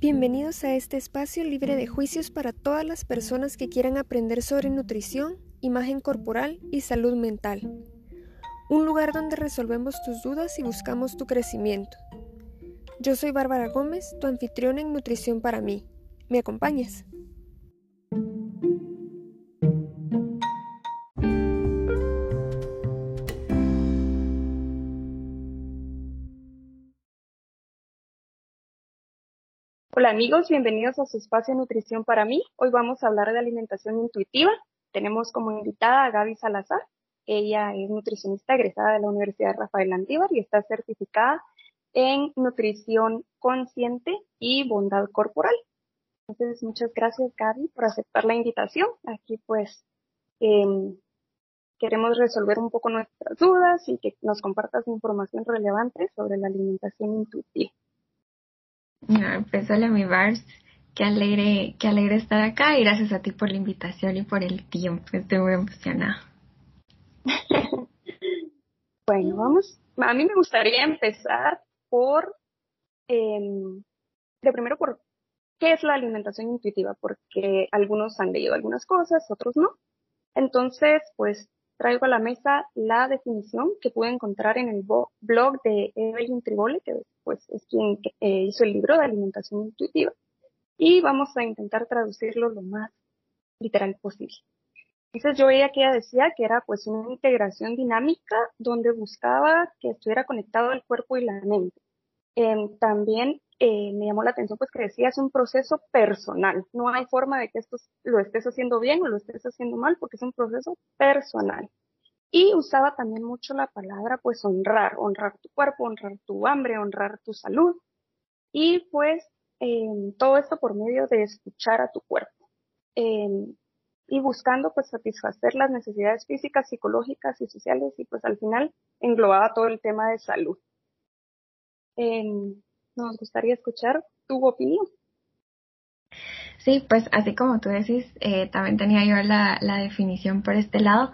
Bienvenidos a este espacio libre de juicios para todas las personas que quieran aprender sobre nutrición, imagen corporal y salud mental. Un lugar donde resolvemos tus dudas y buscamos tu crecimiento. Yo soy Bárbara Gómez, tu anfitriona en Nutrición para mí. ¿Me acompañas? Hola amigos, bienvenidos a su espacio Nutrición para mí. Hoy vamos a hablar de alimentación intuitiva. Tenemos como invitada a Gaby Salazar. Ella es nutricionista egresada de la Universidad Rafael Andívar y está certificada en nutrición consciente y bondad corporal. Entonces, muchas gracias Gaby por aceptar la invitación. Aquí pues em, queremos resolver un poco nuestras dudas y que nos compartas información relevante sobre la alimentación intuitiva. Pues hola mi Bars, qué alegre, qué alegre estar acá y gracias a ti por la invitación y por el tiempo, estoy muy emocionada. bueno, vamos, a mí me gustaría empezar por, eh, primero por qué es la alimentación intuitiva, porque algunos han leído algunas cosas, otros no. Entonces, pues traigo a la mesa la definición que pude encontrar en el blog de Evelyn Tribole, que pues es quien eh, hizo el libro de alimentación intuitiva, y vamos a intentar traducirlo lo más literal posible. Entonces yo veía que ella decía que era pues una integración dinámica donde buscaba que estuviera conectado el cuerpo y la mente. Em, también eh, me llamó la atención pues que decía es un proceso personal. No hay forma de que esto lo estés haciendo bien o lo estés haciendo mal porque es un proceso personal. Y usaba también mucho la palabra pues honrar, honrar tu cuerpo, honrar tu hambre, honrar tu salud. Y pues em, todo esto por medio de escuchar a tu cuerpo. Em, y buscando pues satisfacer las necesidades físicas, psicológicas y sociales y pues al final englobaba todo el tema de salud. Nos gustaría escuchar tu opinión. Sí, pues así como tú decís, eh, también tenía yo la, la, definición por este lado,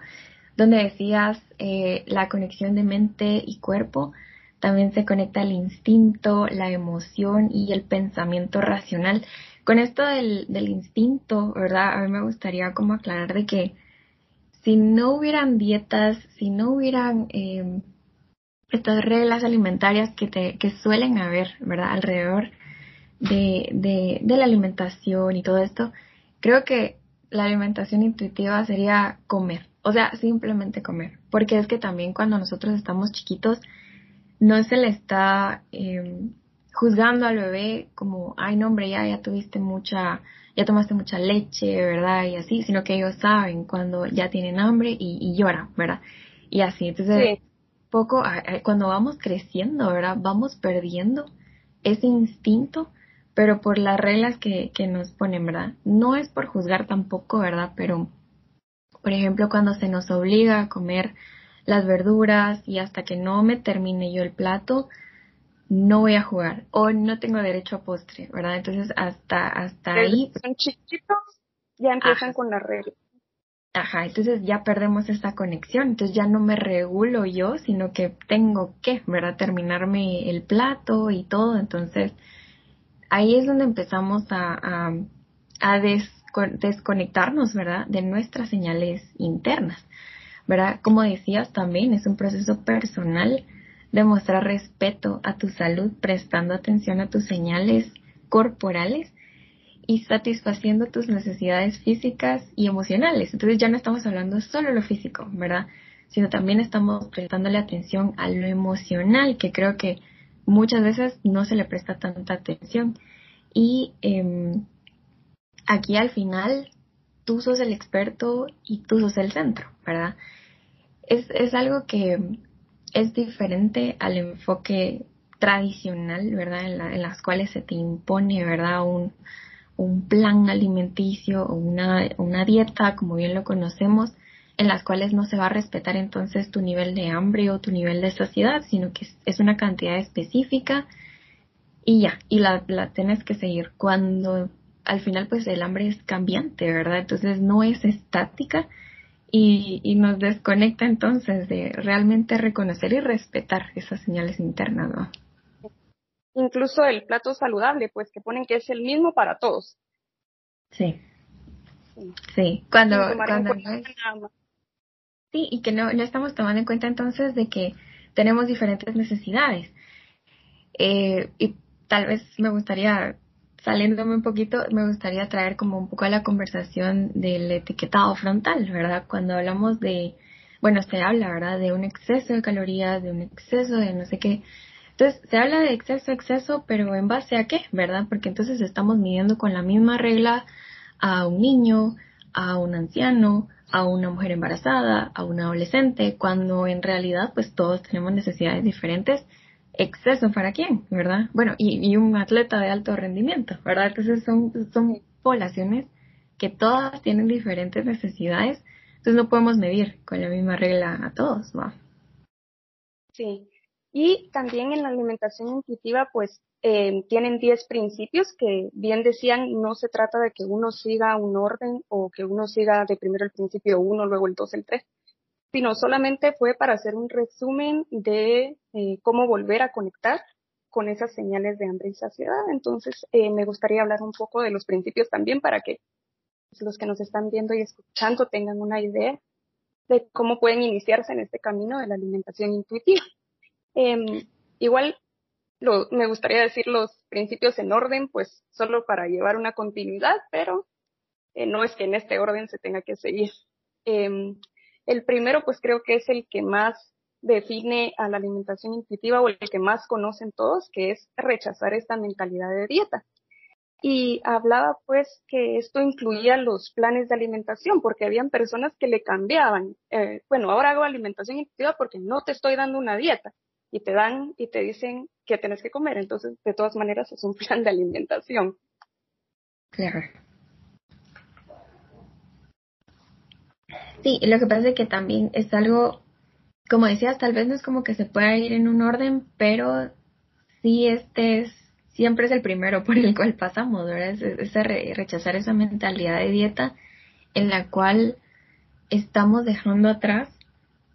donde decías eh, la conexión de mente y cuerpo, también se conecta el instinto, la emoción y el pensamiento racional con esto del, del instinto, ¿verdad? A mí me gustaría como aclarar de que si no hubieran dietas, si no hubieran eh, estas reglas alimentarias que, te, que suelen haber, ¿verdad? Alrededor de, de, de la alimentación y todo esto, creo que la alimentación intuitiva sería comer, o sea, simplemente comer, porque es que también cuando nosotros estamos chiquitos, no se le está eh, juzgando al bebé como, ay, no, hombre, ya, ya tuviste mucha, ya tomaste mucha leche, ¿verdad? Y así, sino que ellos saben cuando ya tienen hambre y, y lloran, ¿verdad? Y así, entonces, poco, cuando vamos creciendo, ¿verdad? Vamos perdiendo ese instinto, pero por las reglas que, que nos ponen, ¿verdad? No es por juzgar tampoco, ¿verdad? Pero, por ejemplo, cuando se nos obliga a comer las verduras y hasta que no me termine yo el plato, no voy a jugar o no tengo derecho a postre, ¿verdad? Entonces hasta hasta ahí son chiquitos ya empiezan con la regla. Ajá, entonces ya perdemos esta conexión, entonces ya no me regulo yo, sino que tengo que, ¿verdad? Terminarme el plato y todo, entonces ahí es donde empezamos a, a, a desconectarnos, ¿verdad? De nuestras señales internas, ¿verdad? Como decías también, es un proceso personal demostrar respeto a tu salud prestando atención a tus señales corporales y satisfaciendo tus necesidades físicas y emocionales. Entonces ya no estamos hablando solo de lo físico, ¿verdad? Sino también estamos prestándole atención a lo emocional, que creo que muchas veces no se le presta tanta atención. Y eh, aquí al final tú sos el experto y tú sos el centro, ¿verdad? Es, es algo que es diferente al enfoque tradicional, ¿verdad? En, las cuales se te impone, ¿verdad? Un, un plan alimenticio o una, una dieta, como bien lo conocemos, en las cuales no se va a respetar entonces tu nivel de hambre o tu nivel de saciedad, sino que es, una cantidad específica y ya, y la, la tienes que seguir. Cuando al final pues el hambre es cambiante, ¿verdad? Entonces no es estática, y, y, nos desconecta entonces de realmente reconocer y respetar esas señales internas, ¿no? Incluso el plato saludable, pues que ponen que es el mismo para todos. Sí. Sí, cuando, cuando Sí, y que no, no estamos tomando en cuenta entonces de que tenemos diferentes necesidades. Eh, y tal vez me gustaría, saliéndome un poquito, me gustaría traer como un poco a la conversación del etiquetado frontal, ¿verdad? Cuando hablamos de, bueno, se habla, ¿verdad? De un exceso de calorías, de un exceso de no sé qué. Entonces, se habla de exceso, exceso, pero ¿en base a qué? ¿Verdad? Porque entonces estamos midiendo con la misma regla a un niño, a un anciano, a una mujer embarazada, a un adolescente, cuando en realidad pues todos tenemos necesidades diferentes. ¿Exceso para quién? ¿Verdad? Bueno, y, un atleta de alto rendimiento, ¿verdad? Entonces son, son poblaciones que todas tienen diferentes necesidades, entonces no podemos medir con la misma regla a todos, ¿va? Sí, y también en la alimentación intuitiva, pues eh, tienen 10 principios que bien decían, no se trata de que uno siga un orden o que uno siga de primero el principio 1, luego el 2, el 3, sino solamente fue para hacer un resumen de eh, cómo volver a conectar con esas señales de hambre y saciedad. Entonces, eh, me gustaría hablar un poco de los principios también para que los que nos están viendo y escuchando tengan una idea de cómo pueden iniciarse en este camino de la alimentación intuitiva. Eh, igual me gustaría decir los principios en orden, pues solo para llevar una continuidad, pero eh, no es que en este orden se tenga que seguir. Eh, el primero, pues creo que es el que más define a la alimentación intuitiva o el que más conocen todos, que es rechazar esta mentalidad de dieta. Y hablaba pues que esto incluía los planes de alimentación, porque habían personas que le cambiaban. Eh, bueno, ahora hago alimentación intuitiva porque no te estoy dando una dieta y te dan y te dicen que tienes que comer. Entonces, de todas maneras, es un plan de alimentación. Claro. Sí, lo que pasa es que también es algo, como decías, tal vez no es como que se pueda ir en un orden, pero sí este es, siempre es el primero por el cual pasamos, ¿verdad? Es, es rechazar esa mentalidad de dieta en la cual estamos dejando atrás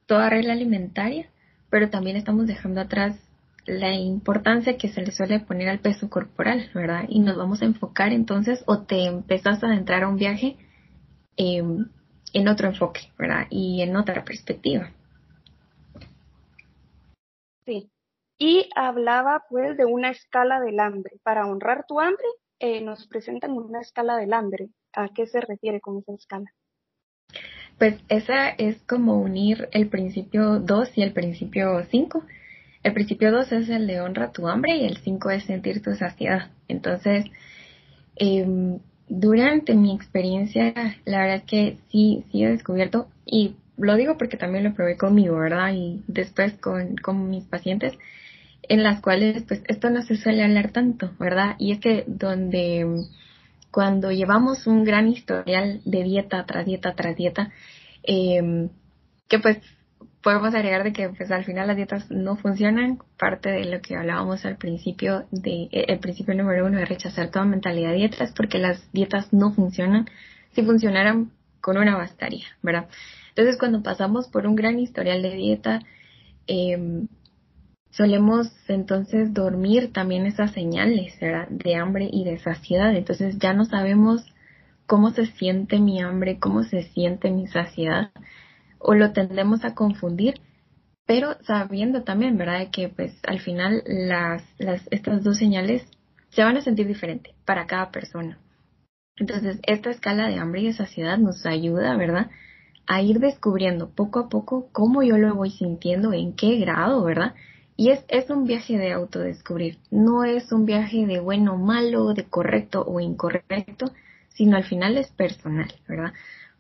toda regla alimentaria pero también estamos dejando atrás la importancia que se le suele poner al peso corporal, ¿verdad? Y nos vamos a enfocar entonces o te empezás a adentrar a un viaje em, en otro enfoque, ¿verdad? Y en otra perspectiva. Sí. Y hablaba pues de una escala del hambre. Para honrar tu hambre, eh, nos presentan una escala del hambre. ¿A qué se refiere con esa escala? Pues esa es como unir el principio 2 y el principio 5. El principio 2 es el de honra tu hambre y el 5 es sentir tu saciedad. Entonces, em, durante mi experiencia, la verdad es que sí, sí he descubierto, y lo digo porque también lo probé conmigo, ¿verdad? Y después con, con mis pacientes, en las cuales pues esto no se suele hablar tanto, ¿verdad? Y es que donde cuando llevamos un gran historial de dieta tras dieta tras dieta, eh, que pues podemos agregar de que pues al final las dietas no funcionan, parte de lo que hablábamos al principio de eh, el principio número uno de rechazar toda mentalidad de dietas porque las dietas no funcionan, si funcionaran con una bastaría, ¿verdad? Entonces cuando pasamos por un gran historial de dieta, eh, solemos entonces dormir también esas señales de hambre y de saciedad. Entonces ya no sabemos cómo se siente mi hambre, cómo se siente mi saciedad, o lo tendemos a confundir, pero sabiendo también, ¿verdad?, que pues al final las, las, estas dos señales se van a sentir diferente para cada persona. Entonces, esta escala de hambre y de saciedad nos ayuda, ¿verdad?, a ir descubriendo poco a poco cómo yo lo voy sintiendo, en qué grado, ¿verdad? Y es, es un viaje de autodescubrir, no es un viaje de bueno malo, de correcto o incorrecto, sino al final es personal, ¿verdad?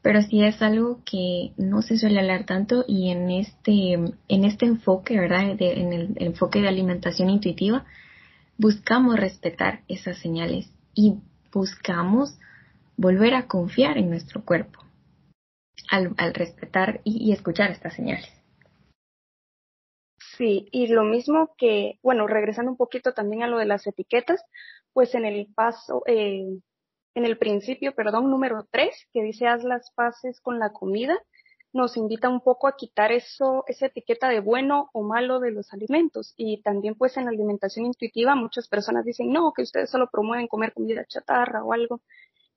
Pero sí es algo que no se suele hablar tanto y en este, en este enfoque, ¿verdad? en el, enfoque de alimentación intuitiva, buscamos respetar esas señales y buscamos volver a confiar en nuestro cuerpo al, al respetar y escuchar estas señales. Sí, y lo mismo que, bueno, regresando un poquito también a lo de las etiquetas, pues en el paso, eh, en el principio, perdón, número tres, que dice haz las paces con la comida, nos invita un poco a quitar eso, esa etiqueta de bueno o malo de los alimentos. Y también pues en la alimentación intuitiva muchas personas dicen, no, que ustedes solo promueven comer comida chatarra o algo.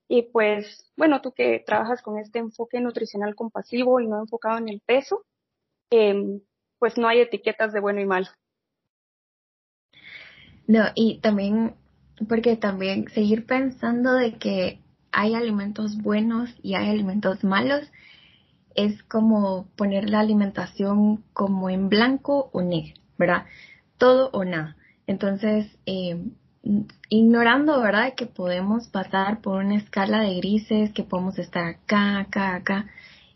Y pues, bueno, tú que trabajas con este enfoque nutricional compasivo y no enfocado en el peso, eh, pues no hay etiquetas de bueno y malo. No, y también, porque también seguir pensando de que hay alimentos buenos y hay alimentos malos, es como poner la alimentación como en blanco o negro, ¿verdad? Todo o nada. Entonces, eh, ignorando, ¿verdad? Que podemos pasar por una escala de grises, que podemos estar acá, acá, acá.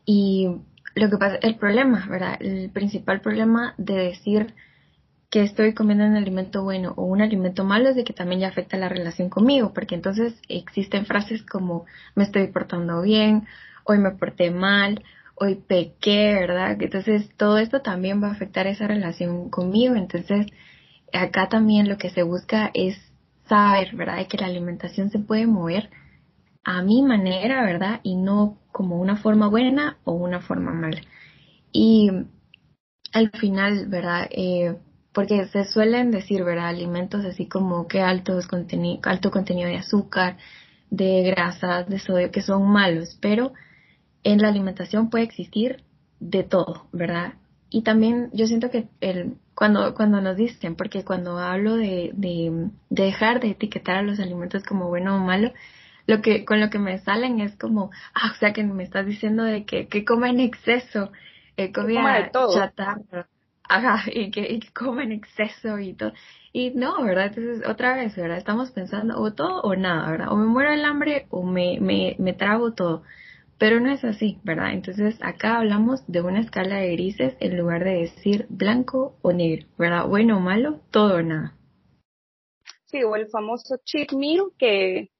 Y lo que pasa, el problema, ¿verdad? El principal problema de decir que estoy comiendo un alimento bueno o un alimento malo es de que también ya afecta la relación conmigo, porque entonces existen frases como me estoy portando bien, hoy me porté mal, hoy pequé, ¿verdad? Entonces todo esto también va a afectar esa relación conmigo. Entonces acá también lo que se busca es saber, ¿verdad? Que la alimentación se puede mover a mi manera, ¿verdad? Y no como una forma buena o una forma mala. Y al final, ¿verdad? Eh, porque se suelen decir, ¿verdad? Alimentos así como que altos alto contenido de azúcar, de grasas, de sodio, que son malos, pero en la alimentación puede existir de todo, ¿verdad? Y también yo siento que el, cuando, cuando nos dicen, porque cuando hablo de, de, dejar de etiquetar a los alimentos como bueno o malo, lo que, con lo que me salen es como, ah, o sea que me estás diciendo de que, que coma en exceso, eh, comida de todo. chatarra, ajá, y que, y que coma en exceso y todo. Y no, ¿verdad? Entonces, otra vez, ¿verdad? Estamos pensando o todo o nada, ¿verdad? O me muero del hambre o me, me, me trago todo. Pero no es así, ¿verdad? Entonces acá hablamos de una escala de grises en lugar de decir blanco o negro, ¿verdad? Bueno o malo, todo o nada. Sí, o el famoso cheat meal, que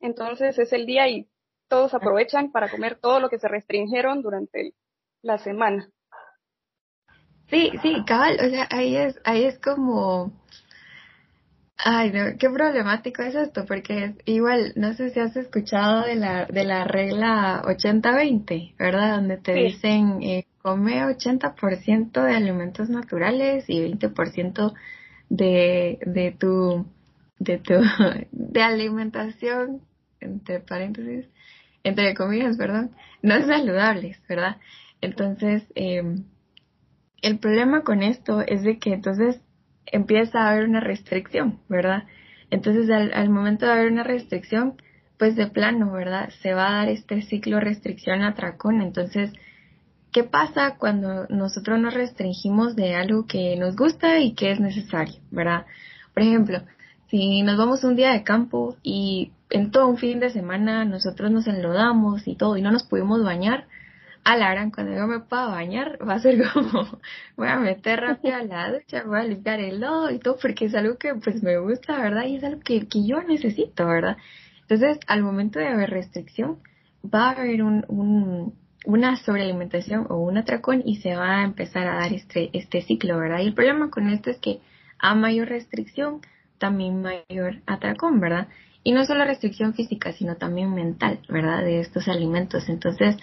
entonces es el día y todos aprovechan para comer todo lo que se restringieron durante la semana. Sí, sí, cabal, o sea, ahí es, ahí es como, Ay, no, qué problemático es esto, porque igual, no sé si has escuchado de la, de la regla 80-20, ¿verdad? Donde te dicen, eh, come 80% de alimentos naturales y 20% de, de tu, de tu, de alimentación, entre paréntesis, entre comillas, perdón, no es saludables, ¿verdad? Entonces, eh, el problema con esto es de que entonces empieza a haber una restricción, ¿verdad? Entonces, al, momento de haber una restricción, pues de plano, ¿verdad? Se va a dar este ciclo restricción-atracón. Entonces, ¿qué pasa cuando nosotros nos restringimos de algo que nos gusta y que es necesario, ¿verdad? Por ejemplo, si nos vamos un día de campo y en todo un fin de semana nosotros nos enlodamos y todo y no nos pudimos bañar, alarán, cuando yo me pueda bañar, va a ser como, voy a meter rápido a la ducha, voy a limpiar el lodo y todo, porque es algo que pues me gusta, ¿verdad? Y es algo que, que yo necesito, ¿verdad? Entonces, al momento de haber restricción, va a haber un, un, una sobrealimentación o un atracón y se va a empezar a dar este, este ciclo, ¿verdad? Y el problema con esto es que a mayor restricción, también mayor atracón, ¿verdad? Y no solo restricción física, sino también mental, ¿verdad? De estos alimentos. Entonces,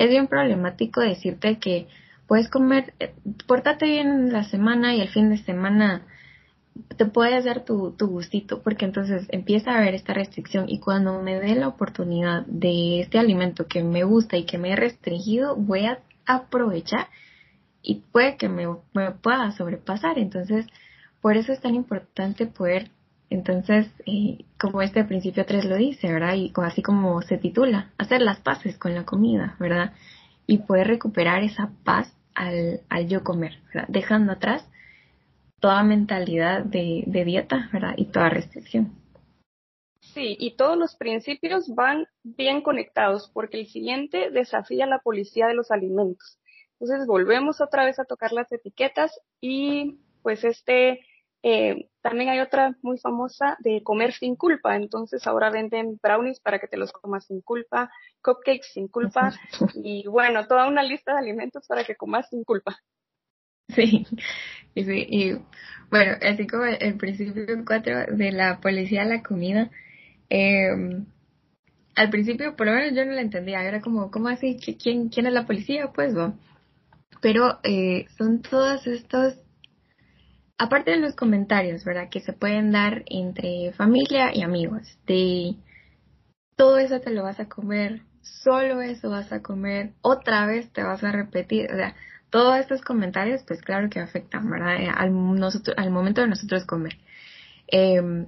es bien problemático decirte que puedes comer, eh, bien la semana y el fin de semana te puedes dar tu, tu gustito, porque entonces empieza a haber esta restricción y cuando me dé la oportunidad de este alimento que me gusta y que me he restringido, voy a aprovechar y puede que me, me pueda sobrepasar. Entonces, por eso es tan importante poder entonces, eh, como este principio 3 lo dice, ¿verdad? Y así como se titula, hacer las paces con la comida, ¿verdad? Y poder recuperar esa paz al, al yo comer, ¿verdad? Dejando atrás toda mentalidad de, de dieta, ¿verdad? Y toda restricción. Sí, y todos los principios van bien conectados porque el siguiente desafía la policía de los alimentos. Entonces volvemos otra vez a tocar las etiquetas y pues este eh, también hay otra muy famosa de comer sin culpa. Entonces ahora venden brownies para que te los comas sin culpa, cupcakes sin culpa y bueno, toda una lista de alimentos para que comas sin culpa. Sí, y sí, y bueno, así como el principio 4 de la policía de la comida, eh, al principio, por lo menos yo no la entendía, era como, ¿cómo así? ¿Quién, quién es la policía? Pues, ¿no? Pero eh, son todos estos, aparte de los comentarios, ¿verdad? Que se pueden dar entre familia y amigos, de todo eso te lo vas a comer, solo eso vas a comer, otra vez te vas a repetir, o sea, todos estos comentarios, pues claro que afectan, ¿verdad? Al, nosotros, al momento de nosotros comer. Eh,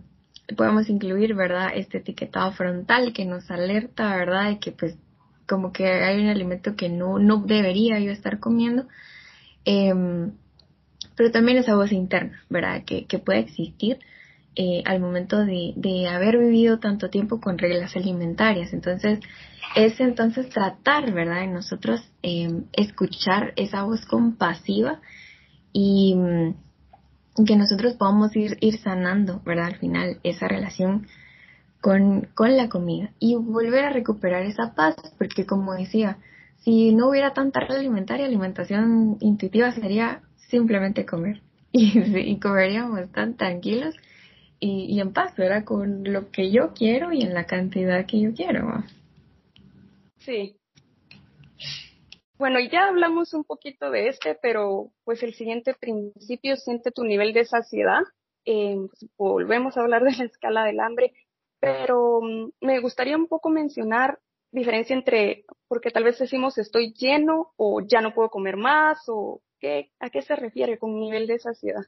podemos incluir, ¿verdad? Este etiquetado frontal que nos alerta, ¿verdad? De que pues como que hay un alimento que no, no debería yo estar comiendo. Em, pero también esa voz interna, ¿verdad? Que, que puede existir eh, al momento de, de haber vivido tanto tiempo con reglas alimentarias. Entonces, es entonces tratar, ¿verdad? En nosotros em, escuchar esa voz compasiva y que nosotros podamos ir, ir sanando, ¿verdad? Al final, esa relación con, con la comida y volver a recuperar esa paz, porque como decía, si no hubiera tanta red alimentaria, alimentación intuitiva sería simplemente comer y, y comeríamos tan tranquilos y, y, en paz, ¿verdad? Con lo que yo quiero y en la cantidad que yo quiero. Sí, bueno, ya hablamos un poquito de este, pero pues el siguiente principio, siente tu nivel de saciedad. Eh, pues, volvemos a hablar de la escala del hambre, pero mm, me gustaría un poco mencionar diferencia entre, porque tal vez decimos estoy lleno o ya no puedo comer más o a qué se refiere con nivel de saciedad.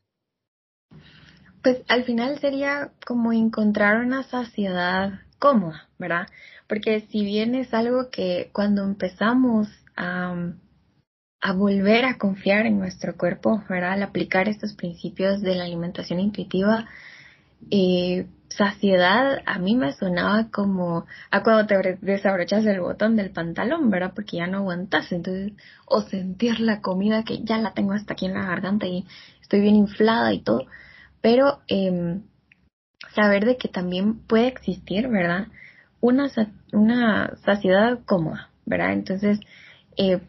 Pues al final sería como encontrar una saciedad cómoda, ¿verdad? Porque si bien es algo que cuando empezamos a, volver a confiar en nuestro cuerpo, ¿verdad? Al aplicar estos principios de la alimentación intuitiva, eh, saciedad a mí me sonaba como a cuando te desabrochas el botón del pantalón, ¿verdad? Porque ya no aguantas, entonces, o sentir la comida que ya la tengo hasta aquí en la garganta y estoy bien inflada y todo, pero eh, saber de que también puede existir, ¿verdad? Una, una saciedad cómoda, ¿verdad? Entonces, eh,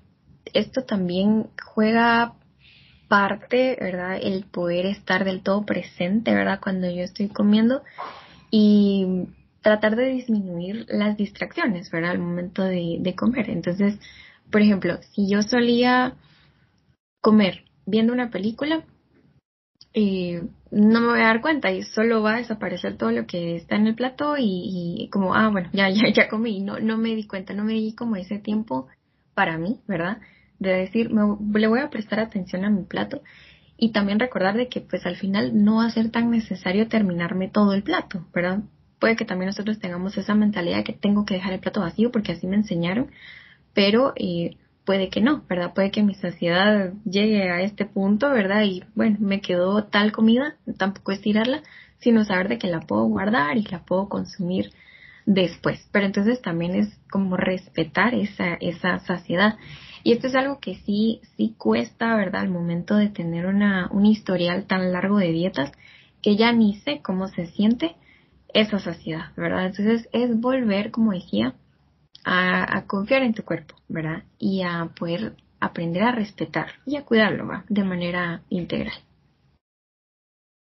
esto también juega parte, ¿verdad? El poder estar del todo presente, ¿verdad? Cuando yo estoy comiendo y tratar de disminuir las distracciones, ¿verdad? Al momento de, comer. Entonces, por ejemplo, si yo solía comer viendo una película, eh, no me voy a dar cuenta y solo va a desaparecer todo lo que está en el plato y, y como, ah, bueno, ya, ya, ya comí, no, no me di cuenta, no me di como ese tiempo para mí, ¿verdad? De decir, me, le voy a prestar atención a mi plato y también recordar de que pues al final no va a ser tan necesario terminarme todo el plato, ¿verdad? Puede que también nosotros tengamos esa mentalidad de que tengo que dejar el plato vacío porque así me enseñaron, pero eh, puede que no, ¿verdad? Puede que mi saciedad llegue a este punto, ¿verdad? Y bueno, me quedó tal comida, tampoco es tirarla, sino saber de que la puedo guardar y la puedo consumir después. Pero entonces también es como respetar esa, esa saciedad. Y esto es algo que sí, sí cuesta, ¿verdad? Al momento de tener una, un historial tan largo de dietas, que ya ni sé cómo se siente esa saciedad, ¿verdad? Entonces es volver, como decía, a, confiar en tu cuerpo, ¿verdad? Y a poder aprender a respetar y a cuidarlo, ¿va? De manera integral.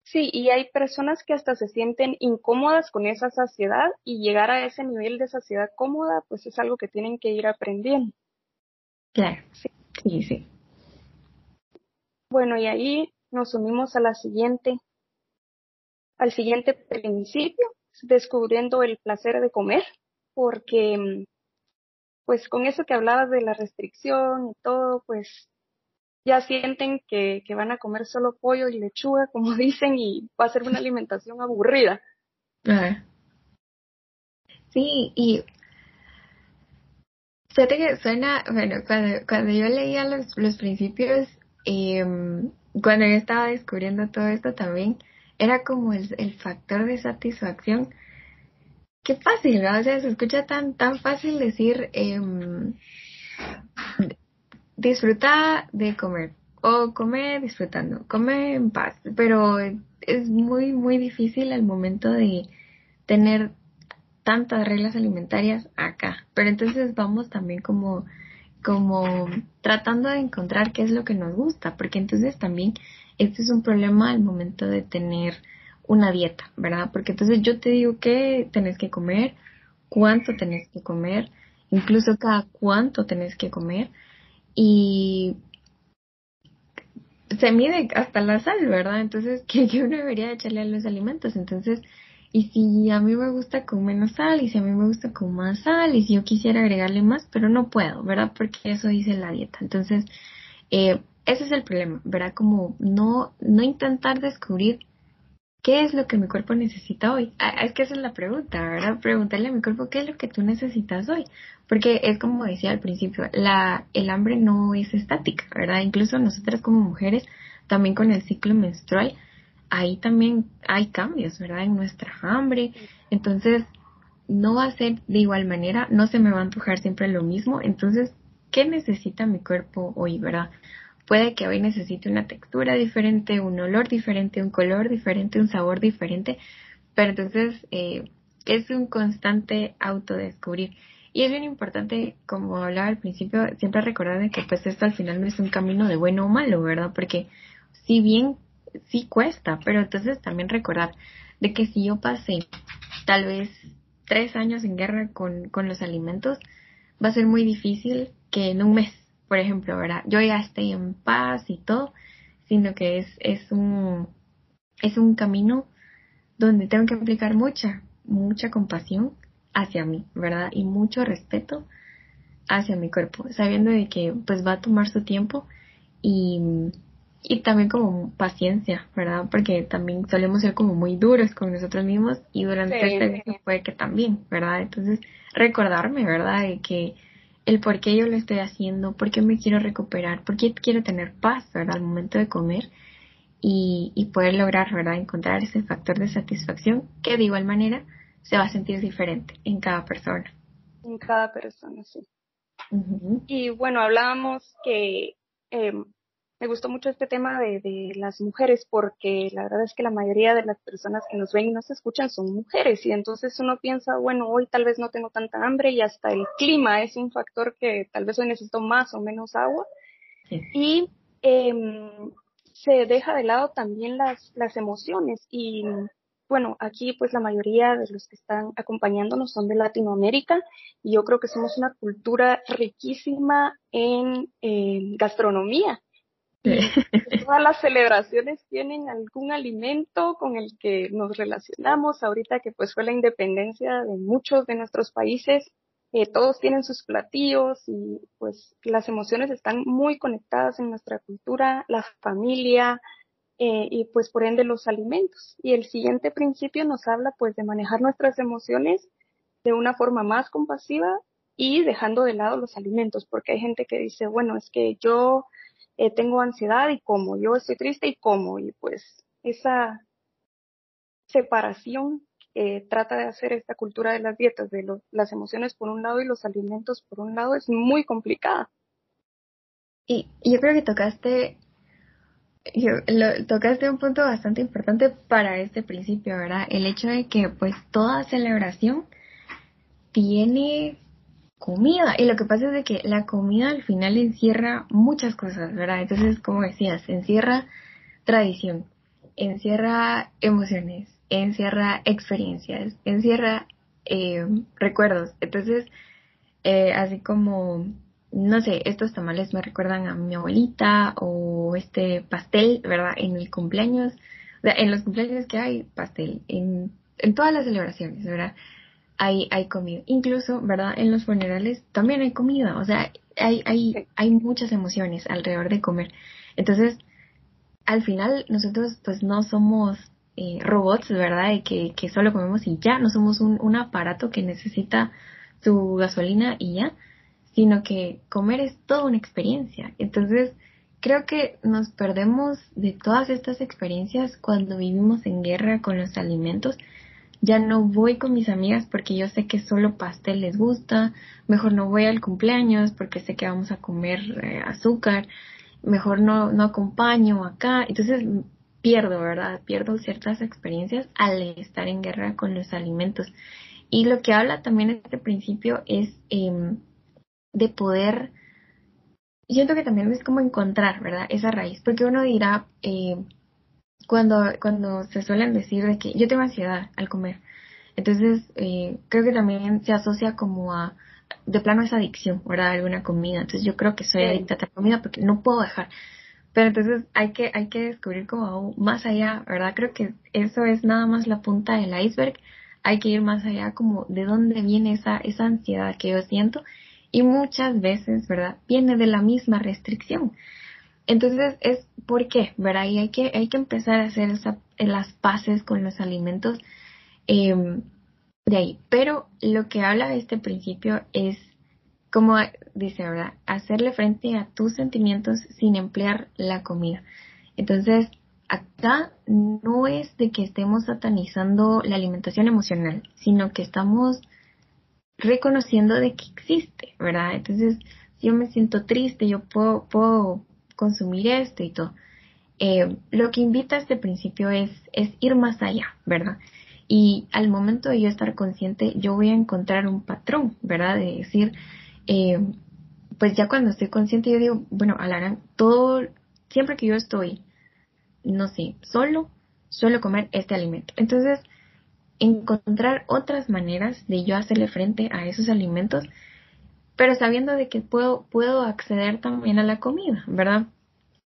Sí, y hay personas que hasta se sienten incómodas con esa saciedad y llegar a ese nivel de saciedad cómoda, pues es algo que tienen que ir aprendiendo. Claro, sí, sí, sí. Bueno, y ahí nos unimos a la siguiente, al siguiente principio, descubriendo el placer de comer, porque pues con eso que hablabas de la restricción y todo, pues ya sienten que, que van a comer solo pollo y lechuga, como dicen, y va a ser una alimentación aburrida. Sí, y fíjate que suena, bueno, cuando, cuando yo leía los, los principios, eh, cuando yo estaba descubriendo todo esto también, era como el, el factor de satisfacción. Qué fácil, ¿no? O sea, se escucha tan, tan fácil decir, eh, disfruta de comer o come disfrutando, come en paz, pero es muy, muy difícil al momento de tener tantas reglas alimentarias acá. Pero entonces vamos también como, como tratando de encontrar qué es lo que nos gusta, porque entonces también este es un problema al momento de tener una dieta, ¿verdad? Porque entonces yo te digo que tenés que comer cuánto tenés que comer, incluso cada cuánto tenés que comer y se mide hasta la sal, ¿verdad? Entonces, que, uno debería echarle a los alimentos. Entonces, y si a mí me gusta con menos sal, y si a mí me gusta con más sal, y si yo quisiera agregarle más, pero no puedo, ¿verdad? Porque eso dice la dieta. Entonces, eh, ese es el problema, ¿verdad? Como no, no intentar descubrir qué es lo que mi cuerpo necesita hoy. Es que esa es la pregunta, ¿verdad? Preguntarle a mi cuerpo qué es lo que tú necesitas hoy. Porque es como decía al principio, la, el hambre no es estática, ¿verdad? Incluso nosotras como mujeres, también con el ciclo menstrual, ahí también hay cambios, ¿verdad? En nuestra hambre. Entonces, no va a ser de igual manera, no se me va a antojar siempre lo mismo. Entonces, ¿qué necesita mi cuerpo hoy, verdad? Puede que hoy necesite una textura diferente, un olor diferente, un color diferente, un sabor diferente, pero entonces eh, es un constante autodescubrir. Y es bien importante, como hablaba al principio, siempre recordar que pues esto al final no es un camino de bueno o malo, ¿verdad? Porque si bien sí cuesta, pero entonces también recordar de que si yo pasé tal vez tres años en guerra con, con los alimentos, va a ser muy difícil que en un mes por ejemplo, ¿verdad? Yo ya estoy en paz y todo, sino que es, es un, es un camino donde tengo que aplicar mucha, mucha compasión hacia mí, ¿verdad? Y mucho respeto hacia mi cuerpo, sabiendo de que pues va a tomar su tiempo y, y también como paciencia, ¿verdad? Porque también solemos ser como muy duros con nosotros mismos y durante este sí. puede que también, ¿verdad? Entonces, recordarme, ¿verdad? De que el por qué yo lo estoy haciendo, por qué me quiero recuperar, por qué quiero tener paz, ¿verdad? Al momento de comer y, y poder lograr, ¿verdad? Encontrar ese factor de satisfacción que de igual manera se va a sentir diferente en cada persona. En cada persona, sí. Y bueno, hablábamos que eh, me gustó mucho este tema de, de, las mujeres porque la verdad es que la mayoría de las personas que nos ven y nos escuchan son mujeres y entonces uno piensa, bueno, hoy tal vez no tengo tanta hambre y hasta el clima es un factor que tal vez hoy necesito más o menos agua. Sí. Y eh, se deja de lado también las, las emociones y bueno, aquí pues la mayoría de los que están acompañándonos son de Latinoamérica y yo creo que somos una cultura riquísima en eh, gastronomía Todas las celebraciones tienen algún alimento con el que nos relacionamos. Ahorita que pues fue la independencia de muchos de nuestros países, eh, todos tienen sus platillos y pues las emociones están muy conectadas en nuestra cultura, la familia eh, y pues por ende los alimentos. Y el siguiente principio nos habla pues de manejar nuestras emociones de una forma más compasiva y dejando de lado los alimentos, porque hay gente que dice, bueno, es que yo eh, tengo ansiedad y como, yo estoy triste y como, y pues esa separación eh, trata de hacer esta cultura de las dietas, de lo, las emociones por un lado y los alimentos por un lado, es muy complicada. Y yo creo que tocaste, tocaste un punto bastante importante para este principio, ¿verdad? El hecho de que pues toda celebración tiene comida. Y lo que pasa es de que la comida al final encierra muchas cosas, ¿verdad? Entonces, como decías, encierra tradición, encierra emociones, encierra experiencias, encierra eh, recuerdos. Entonces, eh, así como, no sé, estos tamales me recuerdan a mi abuelita o este pastel, ¿verdad? En el cumpleaños, en los cumpleaños que hay pastel, en, en todas las celebraciones, ¿verdad? Hay, hay comida. Incluso, ¿verdad? En los funerales también hay comida. O sea, hay, hay, hay muchas emociones alrededor de comer. Entonces, al final, nosotros pues no somos eh, robots, ¿verdad? De que, que solo comemos y ya. No somos un, un aparato que necesita su gasolina y ya. Sino que comer es toda una experiencia. Entonces, creo que nos perdemos de todas estas experiencias cuando vivimos en guerra con los alimentos ya no voy con mis amigas porque yo sé que solo pastel les gusta, mejor no voy al cumpleaños porque sé que vamos a comer eh, azúcar, mejor no, no acompaño acá, entonces pierdo, ¿verdad? Pierdo ciertas experiencias al estar en guerra con los alimentos. Y lo que habla también este principio es eh, de poder, siento que también es como encontrar, ¿verdad? Esa raíz, porque uno dirá, eh, cuando, cuando se suelen decir de que yo tengo ansiedad al comer. Entonces, eh, creo que también se asocia como a, de plano esa adicción, ¿verdad? Alguna comida. Entonces, yo creo que soy adicta a la comida porque no puedo dejar. Pero entonces hay que, hay que descubrir como aún más allá, ¿verdad? Creo que eso es nada más la punta del iceberg. Hay que ir más allá como de dónde viene esa, esa ansiedad que yo siento. Y muchas veces, ¿verdad? Viene de la misma restricción. Entonces es por qué, ¿verdad? Y hay que, hay que empezar a hacer esa, las paces con los alimentos eh, de ahí. Pero lo que habla de este principio es como dice, ¿verdad? Hacerle frente a tus sentimientos sin emplear la comida. Entonces, acá no es de que estemos satanizando la alimentación emocional, sino que estamos reconociendo de que existe, ¿verdad? Entonces, si yo me siento triste, yo puedo consumir esto y todo. Eh, lo que invita a este principio es, es ir más allá, ¿verdad? Y al momento de yo estar consciente, yo voy a encontrar un patrón, ¿verdad? De decir, eh, pues ya cuando estoy consciente yo digo, bueno, Alarán, todo, siempre que yo estoy, no sé, solo, suelo comer este alimento. Entonces, encontrar otras maneras de yo hacerle frente a esos alimentos, pero sabiendo de que puedo, puedo acceder también a la comida, ¿verdad?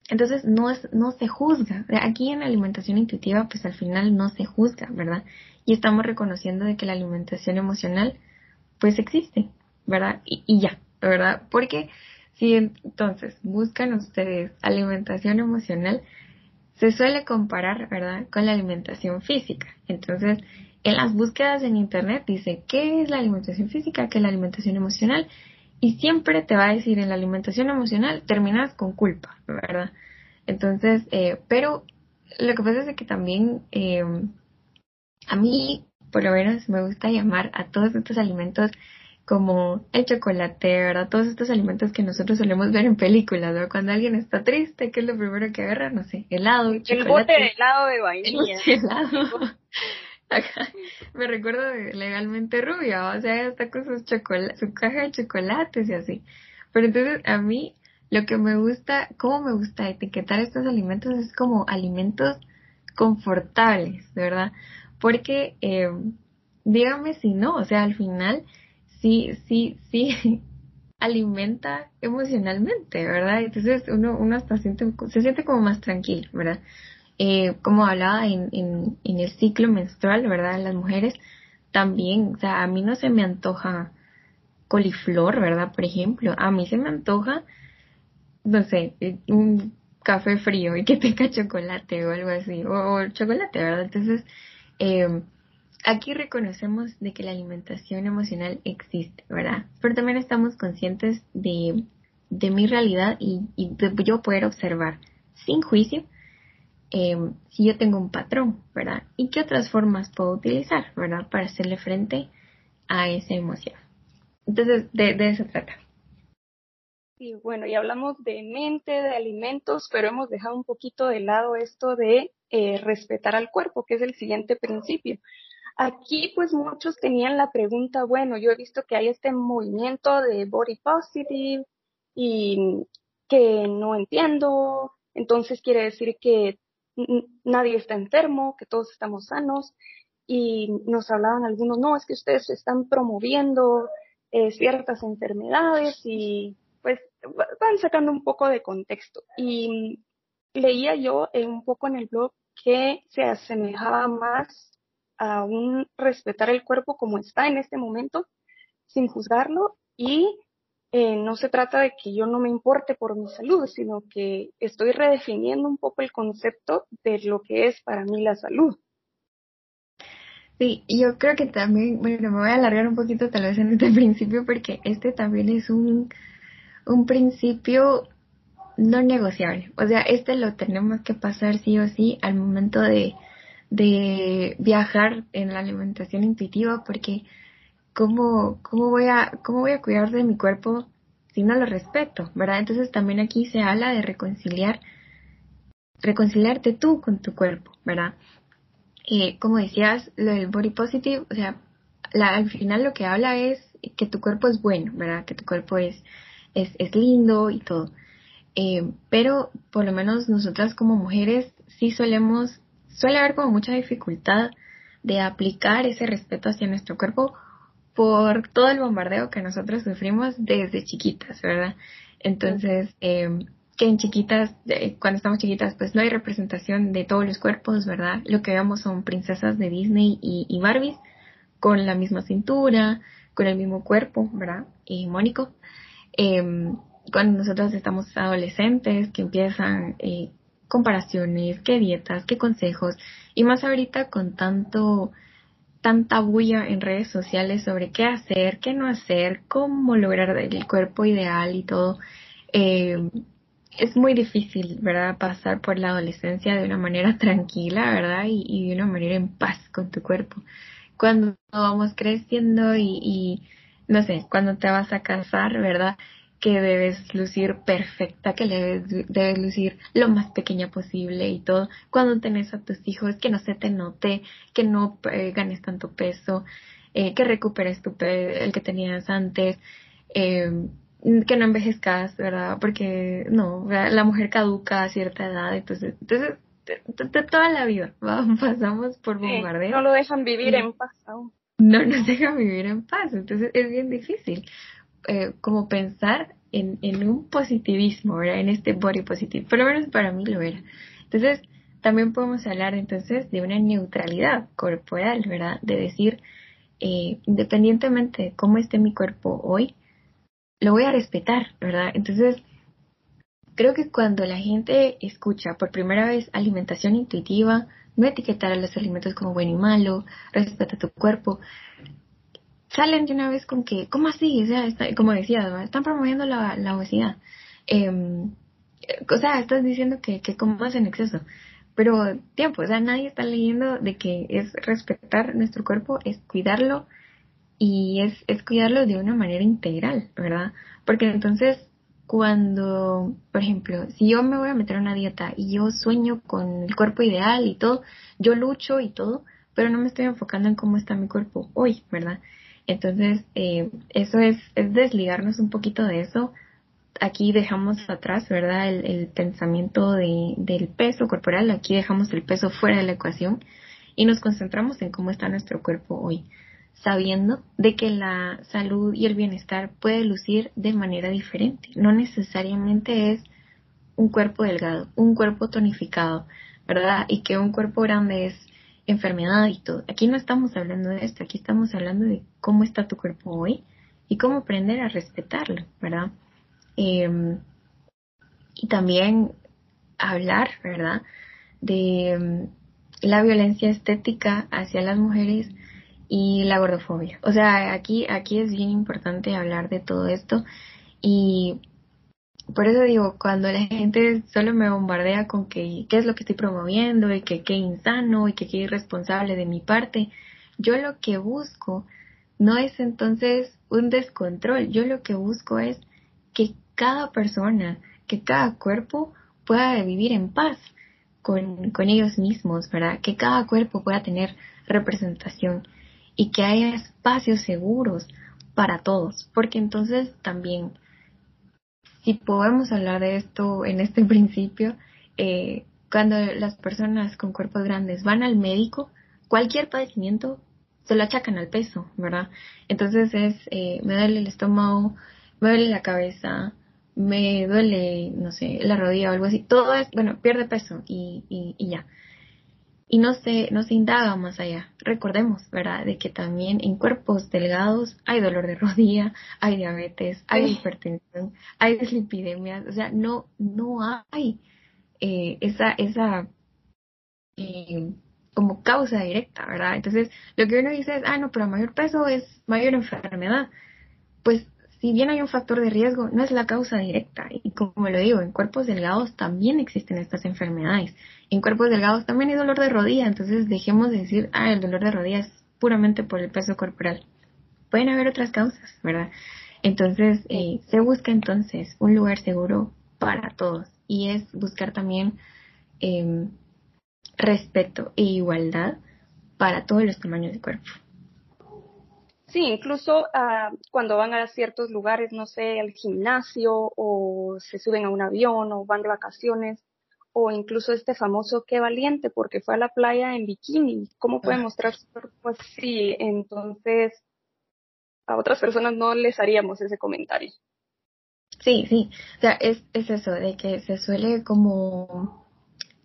Entonces no es, no se juzga. Aquí en la alimentación intuitiva, pues al final no se juzga, ¿verdad? Y estamos reconociendo de que la alimentación emocional, pues existe. ¿verdad? Y, ya, ¿verdad? Porque si entonces buscan ustedes alimentación emocional, se suele comparar, ¿verdad?, con la alimentación física. Entonces, en las búsquedas en Internet dice, ¿qué es la alimentación física? ¿Qué es la alimentación emocional? Y siempre te va a decir, en la alimentación emocional terminas con culpa, ¿verdad? Entonces, eh, pero lo que pasa es que también eh, a mí, por lo menos, me gusta llamar a todos estos alimentos como el chocolate, ¿verdad? Todos estos alimentos que nosotros solemos ver en películas, ¿verdad? Cuando alguien está triste, ¿qué es lo primero que agarra? No sé, helado, chocolate. El bote de helado de vainilla. helado. me recuerdo de legalmente rubia, o sea, ella está con sus su caja de chocolates y así. Pero entonces a mí lo que me gusta, cómo me gusta etiquetar estos alimentos es como alimentos confortables, ¿verdad? Porque, eh, dígame si no, o sea, al final sí, sí, sí alimenta emocionalmente, ¿verdad? Entonces uno, uno hasta siente, se siente como más tranquilo, ¿verdad? Eh, como hablaba en, en, el ciclo menstrual, ¿verdad? Las mujeres también, o sea, a mí no se me antoja coliflor, ¿verdad? Por ejemplo, a mí se me antoja, no sé, un café frío y que tenga chocolate o algo así, o, chocolate, ¿verdad? Entonces, eh, aquí reconocemos de que la alimentación emocional existe, ¿verdad? Pero también estamos conscientes de, de mi realidad y, y, de yo poder observar sin juicio em, si yo tengo un patrón, ¿verdad? Y qué otras formas puedo utilizar, ¿verdad? Para hacerle frente a esa emoción. Entonces, de, de eso trata. Sí, bueno, y hablamos de mente, de alimentos, pero hemos dejado un poquito de lado esto de eh, respetar al cuerpo, que es el siguiente principio. Aquí pues muchos tenían la pregunta, bueno, yo he visto que hay este movimiento de body positive y que no entiendo, entonces quiere decir que nadie está enfermo, que todos estamos sanos y nos hablaban algunos, no, es que ustedes están promoviendo eh, ciertas enfermedades y pues van sacando un poco de contexto. Y leía yo un poco en el blog que se asemejaba más a un respetar el cuerpo como está en este momento, sin juzgarlo y eh, no se trata de que yo no me importe por mi salud, sino que estoy redefiniendo un poco el concepto de lo que es para mí la salud. Sí, yo creo que también, bueno, me voy a alargar un poquito tal vez en este principio porque este también es un, un principio no negociable. O sea, este lo tenemos que pasar sí o sí al momento de, de viajar en la alimentación intuitiva porque ¿cómo, cómo, voy a, ¿cómo voy a cuidar de mi cuerpo si no lo respeto? ¿Verdad? Entonces también aquí se habla de reconciliar, reconciliarte tú con tu cuerpo, ¿verdad? Eh, como decías, lo del body positive, o sea, la, al final lo que habla es que tu cuerpo es bueno, ¿verdad? Que tu cuerpo es, es, es lindo y todo. Eh, pero por lo menos nosotras como mujeres sí solemos suele haber como mucha dificultad de aplicar ese respeto hacia nuestro cuerpo por todo el bombardeo que nosotros sufrimos desde chiquitas, ¿verdad? Entonces, eh, que en chiquitas, cuando estamos chiquitas, pues no hay representación de todos los cuerpos, ¿verdad? Lo que vemos son princesas de Disney y, y Barbies con la misma cintura, con el mismo cuerpo, ¿verdad? Y Mónico. Eh, cuando nosotros estamos adolescentes, que empiezan eh, comparaciones, qué dietas, qué consejos, y más ahorita con tanto, tanta bulla en redes sociales sobre qué hacer, qué no hacer, cómo lograr el cuerpo ideal y todo. Eh, es muy difícil, ¿verdad? Pasar por la adolescencia de una manera tranquila, ¿verdad? Y, de una manera en paz con tu cuerpo. Cuando vamos creciendo y, y, no sé, cuando te vas a casar, ¿verdad? Que debes lucir perfecta, que debes, debes lucir lo más pequeña posible y todo. Cuando tenés a tus hijos, que no se te note, que no eh, ganes tanto peso, eh, que recuperes tu pe el que tenías antes. Eh, que no envejezcas, ¿verdad? Porque no, la mujer caduca a cierta edad, entonces, entonces toda la vida pasamos por bombardeo. no lo dejan vivir en paz No nos dejan vivir en paz, entonces es bien difícil eh, como pensar en, en un positivismo, ¿verdad? En este body positive, por lo menos para mí lo era. Entonces, también podemos hablar entonces de una neutralidad corporal, ¿verdad? De decir, eh, independientemente de cómo esté mi cuerpo hoy, lo voy a respetar, ¿verdad? Entonces, creo que cuando la gente escucha por primera vez alimentación intuitiva, no etiquetar a los alimentos como bueno y malo, respeta tu cuerpo, salen de una vez con que, ¿cómo así? O sea, como decía, están promoviendo la, obesidad. Eh, o sea, estás diciendo que, que comas en exceso. Pero tiempo, o sea, nadie está leyendo de que es respetar nuestro cuerpo, es cuidarlo, y es, es cuidarlo de una manera integral, ¿verdad? Porque entonces cuando, por ejemplo, si yo me voy a meter a una dieta y yo sueño con el cuerpo ideal y todo, yo lucho y todo, pero no me estoy enfocando en cómo está mi cuerpo hoy, ¿verdad? Entonces, eh, eso es, es desligarnos un poquito de eso. Aquí dejamos atrás, ¿verdad? El, el pensamiento de, del peso corporal, aquí dejamos el peso fuera de la ecuación y nos concentramos en cómo está nuestro cuerpo hoy sabiendo de que la salud y el bienestar puede lucir de manera diferente. No necesariamente es un cuerpo delgado, un cuerpo tonificado, ¿verdad? Y que un cuerpo grande es enfermedad y todo. Aquí no estamos hablando de esto, aquí estamos hablando de cómo está tu cuerpo hoy y cómo aprender a respetarlo, ¿verdad? Em, y también hablar, ¿verdad? De em, la violencia estética hacia las mujeres y la gordofobia. O sea, aquí, aquí es bien importante hablar de todo esto y por eso digo, cuando la gente solo me bombardea con que qué es lo que estoy promoviendo y que qué insano y que qué irresponsable de mi parte, yo lo que busco no es entonces un descontrol, yo lo que busco es que cada persona, que cada cuerpo pueda vivir en paz con, con ellos mismos, ¿verdad? Que cada cuerpo pueda tener representación y que haya espacios seguros para todos, porque entonces también, si podemos hablar de esto en este principio, eh, cuando las personas con cuerpos grandes van al médico, cualquier padecimiento se lo achacan al peso, ¿verdad? Entonces es, eh, me duele el estómago, me duele la cabeza, me duele, no sé, la rodilla o algo así, todo es, bueno, pierde peso y, y, y ya y no se, no se indaga más allá. Recordemos, ¿verdad?, de que también en cuerpos delgados hay dolor de rodilla, hay diabetes, hay hipertensión, hay dislipidemias, o sea, no, no hay eh, esa, esa eh, como causa directa, ¿verdad? Entonces, lo que uno dice es, ah, no, pero mayor peso es mayor enfermedad. Pues si bien hay un factor de riesgo, no es la causa directa. Y como lo digo, en cuerpos delgados también existen estas enfermedades. En cuerpos delgados también hay dolor de rodilla, entonces dejemos de decir, ah, el dolor de rodilla es puramente por el peso corporal. Pueden haber otras causas, ¿verdad? Entonces, eh, se busca entonces un lugar seguro para todos y es buscar también eh, respeto e igualdad para todos los tamaños de cuerpo. Sí, incluso uh, cuando van a ciertos lugares, no sé, al gimnasio o se suben a un avión o van de vacaciones o incluso este famoso qué valiente porque fue a la playa en bikini, ¿cómo puede ah. mostrar su cuerpo así? Entonces, a otras personas no les haríamos ese comentario. Sí, sí, o sea, es, es eso, de que se suele como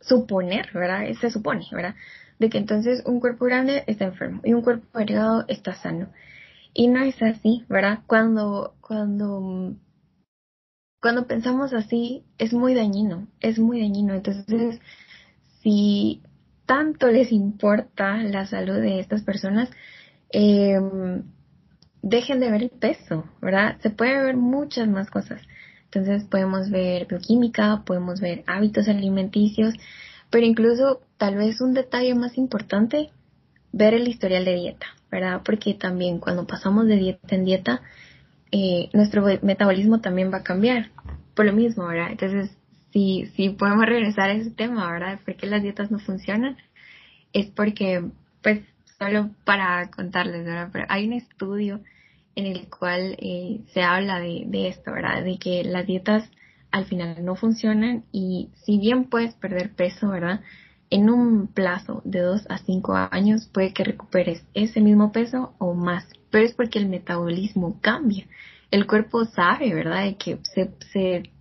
suponer, ¿verdad? Se supone, ¿verdad? De que entonces un cuerpo grande está enfermo y un cuerpo delgado está sano. Y no es así, ¿verdad? Cuando, cuando, cuando pensamos así, es muy dañino, es muy dañino. Entonces, si tanto les importa la salud de estas personas, eh, dejen de ver el peso, ¿verdad? Se puede ver muchas más cosas. Entonces podemos ver bioquímica, podemos ver hábitos alimenticios, pero incluso tal vez un detalle más importante, ver el historial de dieta, ¿verdad? Porque también cuando pasamos de dieta en dieta, eh, nuestro metabolismo también va a cambiar. Por lo mismo, ¿verdad? Entonces, si, si podemos regresar a ese tema, ¿verdad? ¿Por qué las dietas no funcionan? Es porque, pues, solo para contarles, ¿verdad? Pero hay un estudio en el cual eh, se habla de, de, esto, ¿verdad? De que las dietas al final no funcionan y si bien puedes perder peso, ¿verdad? En un plazo de 2 a 5 años puede que recuperes ese mismo peso o más, pero es porque el metabolismo cambia. El cuerpo sabe, ¿verdad? De que se, se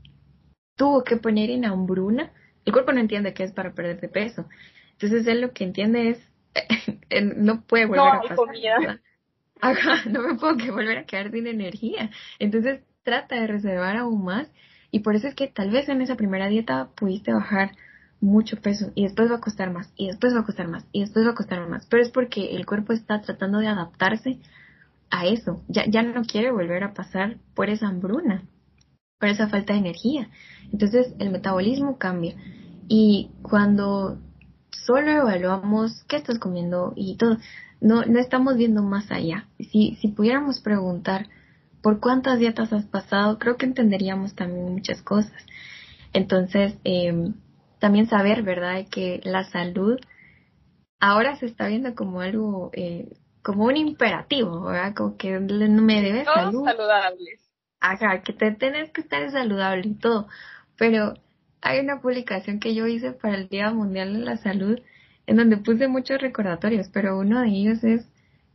tuvo que poner en hambruna. El cuerpo no entiende que es para perder de peso. Entonces él lo que entiende es, no puede volver a pasar. Ajá, no me puedo que volver a quedar sin energía. Entonces trata de reservar aún más y por eso es que tal vez en esa primera dieta pudiste bajar mucho peso y después va a costar más y después va a costar más y después va a costar más. Pero es porque el cuerpo está tratando de adaptarse a eso. Ya, ya no quiere volver a pasar por esa hambruna, por esa falta de energía. Entonces el metabolismo cambia. Y cuando solo evaluamos qué estás comiendo y todo, no, no estamos viendo más allá. Si, si pudiéramos preguntar por cuántas dietas has pasado, creo que entenderíamos también muchas cosas. Entonces, eh, también saber, ¿verdad?, que la salud ahora se está viendo como algo, eh, como un imperativo, ¿verdad? Como que no me debes Todos salud. saludables. Ajá, que te tenés que estar saludable y todo. Pero hay una publicación que yo hice para el Día Mundial de la Salud en donde puse muchos recordatorios, pero uno de ellos es,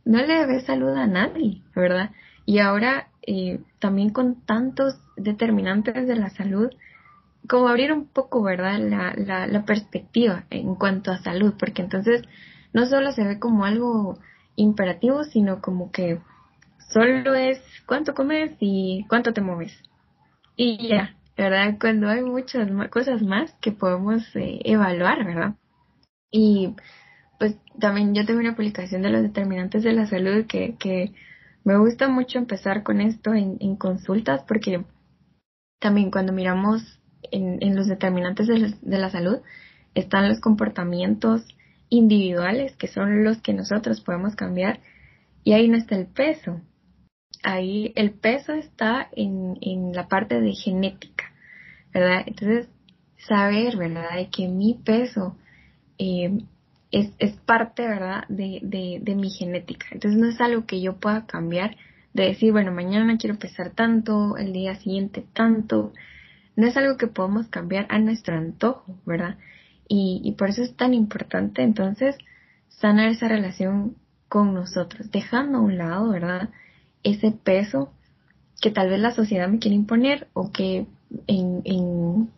no le debes salud a nadie, ¿verdad? Y ahora eh, también con tantos determinantes de la salud, como abrir un poco, ¿verdad? La, la, perspectiva en cuanto a salud, porque entonces no solo se ve como algo imperativo, sino como que solo es cuánto comes y cuánto te mueves. Y ya, ¿verdad? Cuando hay muchas cosas más que podemos eh, evaluar, ¿verdad? Y pues también yo tengo una publicación de los determinantes de la salud que, que me gusta mucho empezar con esto en consultas porque también cuando miramos en, los determinantes de de la salud están los comportamientos individuales que son los que nosotros podemos cambiar y ahí no está el peso. Ahí el peso está en, la parte de genética, ¿verdad? Entonces, saber, ¿verdad? De que mi peso eh, es, es, parte, ¿verdad?, de, de, mi genética. Entonces no es algo que yo pueda cambiar, de decir, bueno, mañana quiero pesar tanto, el día siguiente tanto. No es algo que podamos cambiar a nuestro antojo, ¿verdad? Y, y por eso es tan importante entonces sanar esa relación con nosotros, dejando a un lado, ¿verdad? Ese peso que tal vez la sociedad me quiere imponer o que en, en,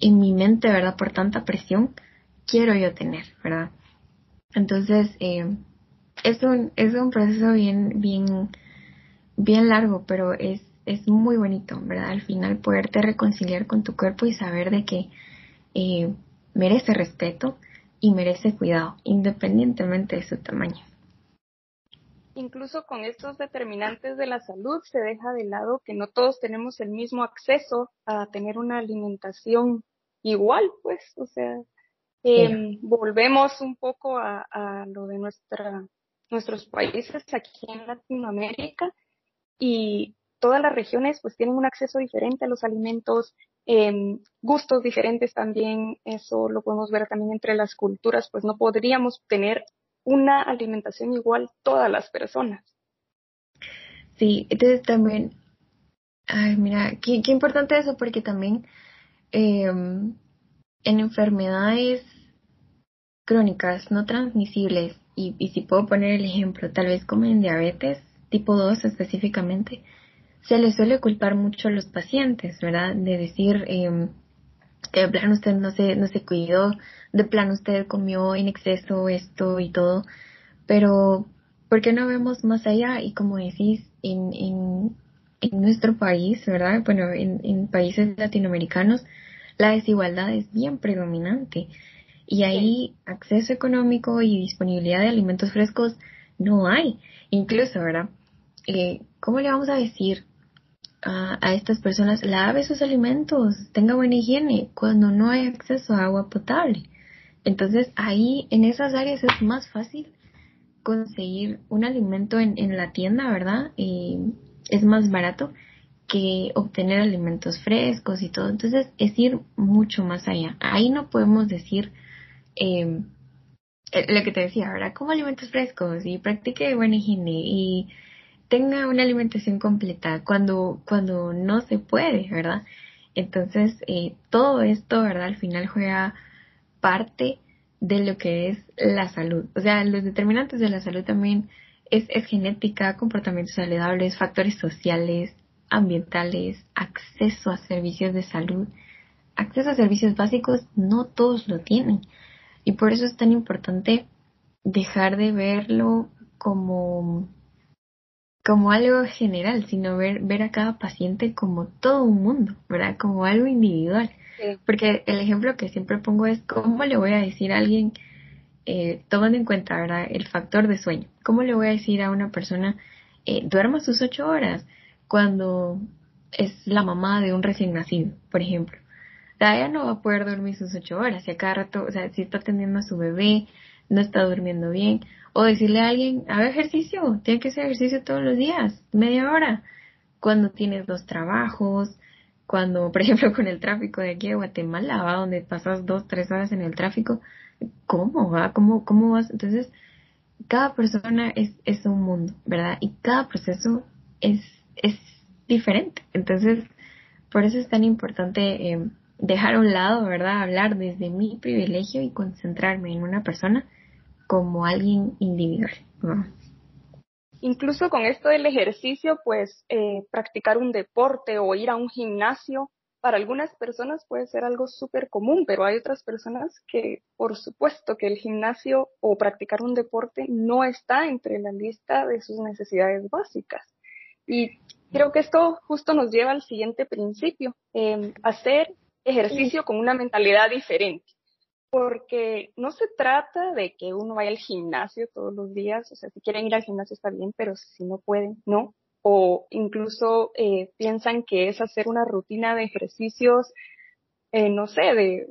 en mi mente, ¿verdad? Por tanta presión, quiero yo tener, ¿verdad? Entonces, eh, es un, es un proceso bien, bien, bien largo, pero es, es muy bonito, ¿verdad? Al final poderte reconciliar con tu cuerpo y saber de que eh, merece respeto y merece cuidado, independientemente de su tamaño. Incluso con estos determinantes de la salud se deja de lado que no todos tenemos el mismo acceso a tener una alimentación igual, pues, o sea, eh, volvemos un poco a, a, lo de nuestra, nuestros países aquí en Latinoamérica y todas las regiones pues tienen un acceso diferente a los alimentos, eh, gustos diferentes también, eso lo podemos ver también entre las culturas, pues no podríamos tener una alimentación igual todas las personas. Sí, entonces también, ay, mira, qué, qué importante eso porque también eh, en enfermedades crónicas no transmisibles, y, y si puedo poner el ejemplo, tal vez como en diabetes tipo 2 específicamente, se le suele culpar mucho a los pacientes, ¿verdad? De decir eh, que de plan usted no se, no se cuidó, de plan usted comió en exceso esto y todo, pero ¿por qué no vemos más allá? Y como decís, en, en, en nuestro país, ¿verdad? Bueno, en, en países latinoamericanos, la desigualdad es bien predominante. Y ahí acceso económico y disponibilidad de alimentos frescos no hay. Incluso, ¿verdad? Eh, ¿Cómo le vamos a decir a, a, estas personas, lave sus alimentos, tenga buena higiene, cuando no hay acceso a agua potable? Entonces ahí, en esas áreas es más fácil conseguir un alimento en, en la tienda, ¿verdad? Y es más barato que obtener alimentos frescos y todo. Entonces es ir mucho más allá. Ahí no podemos decir eh, lo que te decía, ¿verdad? Como alimentos frescos y practique buena higiene y tenga una alimentación completa cuando, cuando no se puede, ¿verdad? Entonces, eh, todo esto, ¿verdad? Al final juega parte de lo que es la salud. O sea, los determinantes de la salud también es, es genética, comportamientos saludables, factores sociales, ambientales, acceso a servicios de salud. Acceso a servicios básicos no todos lo tienen. Y por eso es tan importante dejar de verlo como como algo general, sino ver, ver a cada paciente como todo un mundo, ¿verdad? Como algo individual. Porque el ejemplo que siempre pongo es cómo le voy a decir a alguien, eh, tomando en cuenta, ¿verdad? El factor de sueño. ¿Cómo le voy a decir a una persona, eh, duerma sus ocho horas cuando es la mamá de un recién nacido, por ejemplo? Ella no va a poder dormir sus ocho horas. Si a cada rato, o sea, si está atendiendo a su bebé, no está durmiendo bien, o decirle a alguien, haga ejercicio, tiene que hacer ejercicio todos los días, media hora, cuando tienes dos trabajos, cuando, por ejemplo, con el tráfico de aquí de Guatemala, ¿va? donde pasas dos, tres horas en el tráfico, ¿cómo va? ¿Cómo, cómo vas? Entonces, cada persona es, es un mundo, ¿verdad? Y cada proceso es, es diferente. Entonces, por eso es tan importante eh, dejar a un lado, ¿verdad? Hablar desde mi privilegio y concentrarme en una persona como alguien individual. Incluso con esto del ejercicio, pues eh, practicar un deporte o ir a un gimnasio, para algunas personas puede ser algo súper común, pero hay otras personas que, por supuesto, que el gimnasio o practicar un deporte no está entre la lista de sus necesidades básicas. Y creo que esto justo nos lleva al siguiente principio, eh, hacer ejercicio con una mentalidad diferente porque no se trata de que uno vaya al gimnasio todos los días, o sea, si quieren ir al gimnasio está bien, pero si no pueden, no. O incluso eh, piensan que es hacer una rutina de ejercicios, eh, no sé, de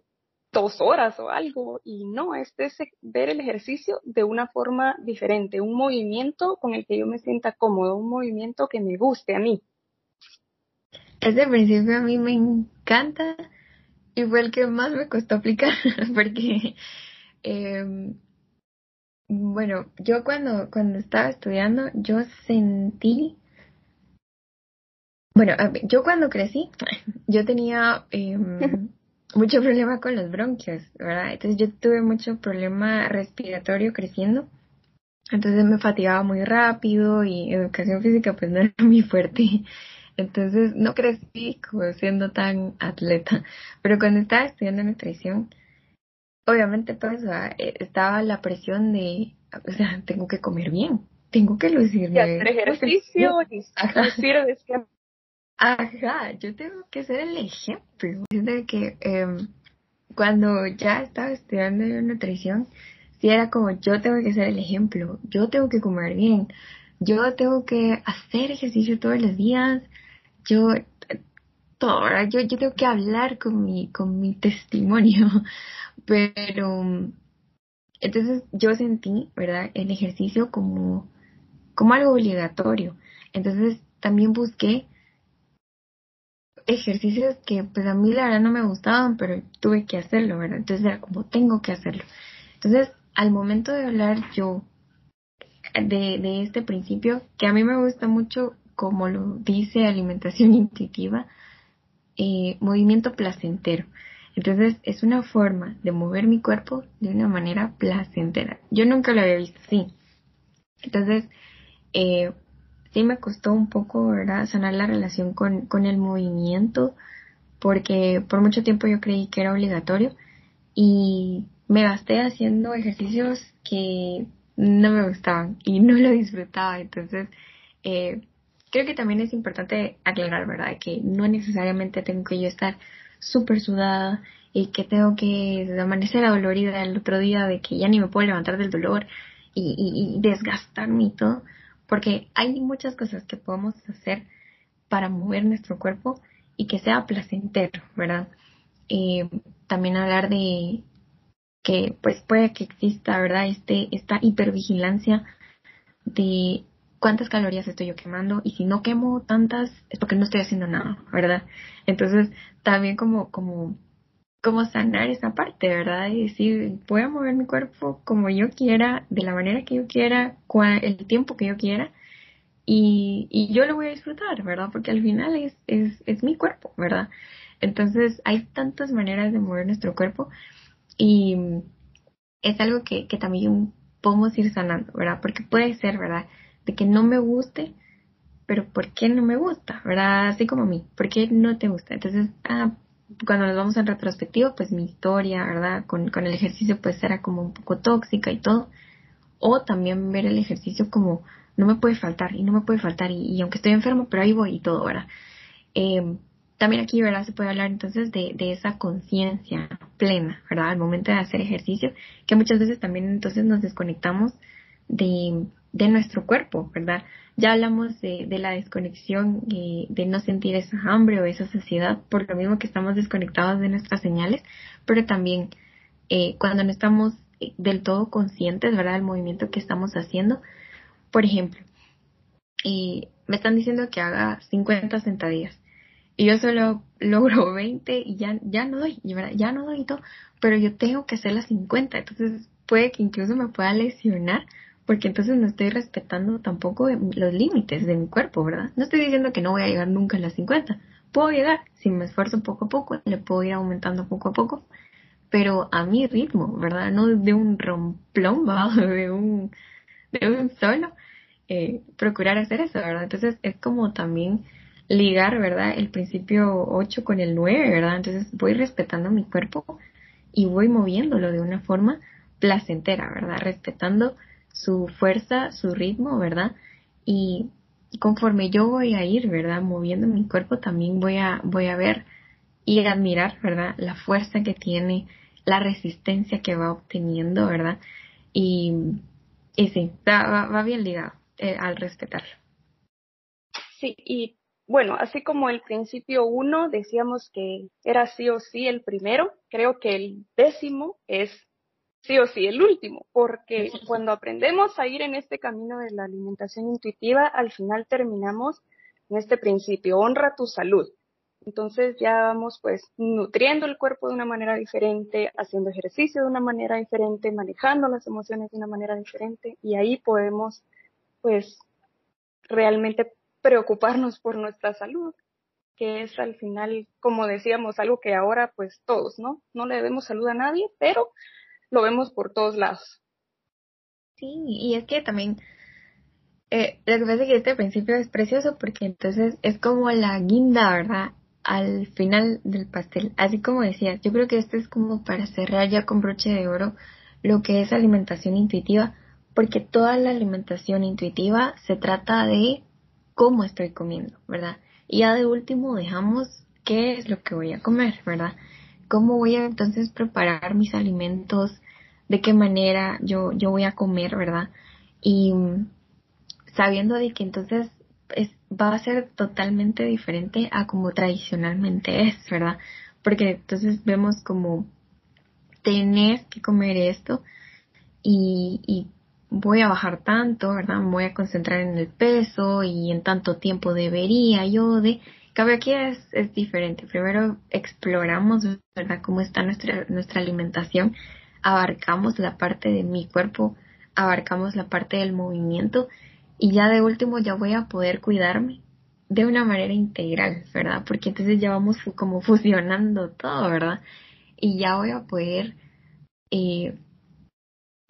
dos horas o algo, y no, este es ver el ejercicio de una forma diferente, un movimiento con el que yo me sienta cómodo, un movimiento que me guste a mí. Ese principio a mí me encanta y fue el que más me costó aplicar porque eh, bueno yo cuando cuando estaba estudiando yo sentí bueno yo cuando crecí yo tenía eh, mucho problema con los bronquios verdad entonces yo tuve mucho problema respiratorio creciendo entonces me fatigaba muy rápido y educación física pues no era muy fuerte entonces no crecí como siendo tan atleta, pero cuando estaba estudiando nutrición, obviamente pues estaba la presión de, o sea, tengo que comer bien, tengo que lucir bien. hacer ejercicio y Ajá. Ajá, yo tengo que ser el ejemplo. De que eh, cuando ya estaba estudiando nutrición, sí era como yo tengo que ser el ejemplo, yo tengo que comer bien, yo tengo que hacer ejercicio todos los días, yo todo, Yo, yo tengo que hablar con mi, con mi testimonio, pero entonces yo sentí, ¿verdad?, el ejercicio como, como algo obligatorio. Entonces también busqué ejercicios que pues a mí la verdad no me gustaban, pero tuve que hacerlo, ¿verdad? Entonces era como tengo que hacerlo. Entonces, al momento de hablar yo de, este principio, que a mí me gusta mucho como lo dice alimentación intuitiva, eh, movimiento placentero. Entonces es una forma de mover mi cuerpo de una manera placentera. Yo nunca lo había visto así. Entonces, eh, sí me costó un poco, ¿verdad?, sanar la relación con, con el movimiento, porque por mucho tiempo yo creí que era obligatorio y me gasté haciendo ejercicios que no me gustaban y no lo disfrutaba. Entonces, eh, creo que también es importante aclarar, ¿verdad?, que no necesariamente tengo que yo estar súper sudada y que tengo que amanecer adolorida el otro día de que ya ni me puedo levantar del dolor y, desgastarme y todo, porque hay muchas cosas que podemos hacer para mover nuestro cuerpo y que sea placentero, ¿verdad? Eh, también hablar de que pues puede que exista, ¿verdad? Este, esta hipervigilancia de cuántas calorías estoy yo quemando y si no quemo tantas es porque no estoy haciendo nada, ¿verdad? Entonces, también como, como, como sanar esa parte, ¿verdad? Y decir, voy a mover mi cuerpo como yo quiera, de la manera que yo quiera, el tiempo que yo quiera y, y yo lo voy a disfrutar, ¿verdad? Porque al final es, es, es mi cuerpo, ¿verdad? Entonces, hay tantas maneras de mover nuestro cuerpo y es algo que, que también podemos ir sanando, ¿verdad? Porque puede ser, ¿verdad? de que no me guste, pero ¿por qué no me gusta? ¿Verdad? Así como a mí, ¿por qué no te gusta? Entonces, ah, cuando nos vamos en retrospectivo, pues mi historia, ¿verdad? Con, con el ejercicio pues era como un poco tóxica y todo. O también ver el ejercicio como no me puede faltar y no me puede faltar y, aunque estoy enfermo, pero ahí voy y todo, ¿verdad? Eh, también aquí, ¿verdad? Se puede hablar entonces de, de esa conciencia plena, ¿verdad? Al momento de hacer ejercicio, que muchas veces también entonces nos desconectamos de, de nuestro cuerpo, ¿verdad? Ya hablamos de, de la desconexión de no sentir esa hambre o esa saciedad, por lo mismo que estamos desconectados de nuestras señales, pero también eh, cuando no estamos eh, del todo conscientes, ¿verdad? Del movimiento que estamos haciendo. Por ejemplo, y me están diciendo que haga 50 sentadillas y yo solo logro 20 y ya, ya no doy, ya no doy todo, pero yo tengo que hacer las 50, entonces puede que incluso me pueda lesionar porque entonces no estoy respetando tampoco los límites de mi cuerpo, ¿verdad? No estoy diciendo que no voy a llegar nunca a las 50. Puedo llegar, si me esfuerzo poco a poco, le puedo ir aumentando poco a poco, pero a mi ritmo, ¿verdad? No de un romplón. De un, de un solo. Eh, procurar hacer eso, ¿verdad? Entonces es como también ligar, ¿verdad? El principio 8 con el 9, ¿verdad? Entonces voy respetando mi cuerpo y voy moviéndolo de una forma placentera, ¿verdad? Respetando su fuerza, su ritmo, ¿verdad? Y conforme yo voy a ir, ¿verdad? Moviendo mi cuerpo, también voy a, voy a ver y admirar, ¿verdad? La fuerza que tiene, la resistencia que va obteniendo, ¿verdad? Y, y sí, va, va bien ligado eh, al respetarlo. Sí, y bueno, así como el principio uno decíamos que era sí o sí el primero, creo que el décimo es sí o sí el último, porque cuando aprendemos a ir en este camino de la alimentación intuitiva, al final terminamos en este principio, honra tu salud. Entonces ya vamos pues nutriendo el cuerpo de una manera diferente, haciendo ejercicio de una manera diferente, manejando las emociones de una manera diferente y ahí podemos pues realmente preocuparnos por nuestra salud, que es al final, como decíamos, algo que ahora pues todos, ¿no? No le debemos salud a nadie, pero lo vemos por todos lados. Sí, y es que también eh, lo que pasa es que este principio es precioso porque entonces es como la guinda, ¿verdad? Al final del pastel. Así como decía, yo creo que este es como para cerrar ya con broche de oro lo que es alimentación intuitiva, porque toda la alimentación intuitiva se trata de cómo estoy comiendo, ¿verdad? Y ya de último dejamos qué es lo que voy a comer, ¿verdad? cómo voy a entonces preparar mis alimentos, de qué manera yo, yo voy a comer, ¿verdad? Y sabiendo de que entonces es, va a ser totalmente diferente a como tradicionalmente es, ¿verdad? Porque entonces vemos como tener que comer esto y voy a bajar tanto, ¿verdad? Me voy a concentrar en el peso y en tanto tiempo debería yo de Cabe aquí es, es diferente. Primero exploramos, ¿verdad?, cómo está nuestra, nuestra alimentación, abarcamos la parte de mi cuerpo, abarcamos la parte del movimiento y ya de último ya voy a poder cuidarme de una manera integral, ¿verdad? Porque entonces ya vamos como fusionando todo, ¿verdad? y ya voy a poder eh,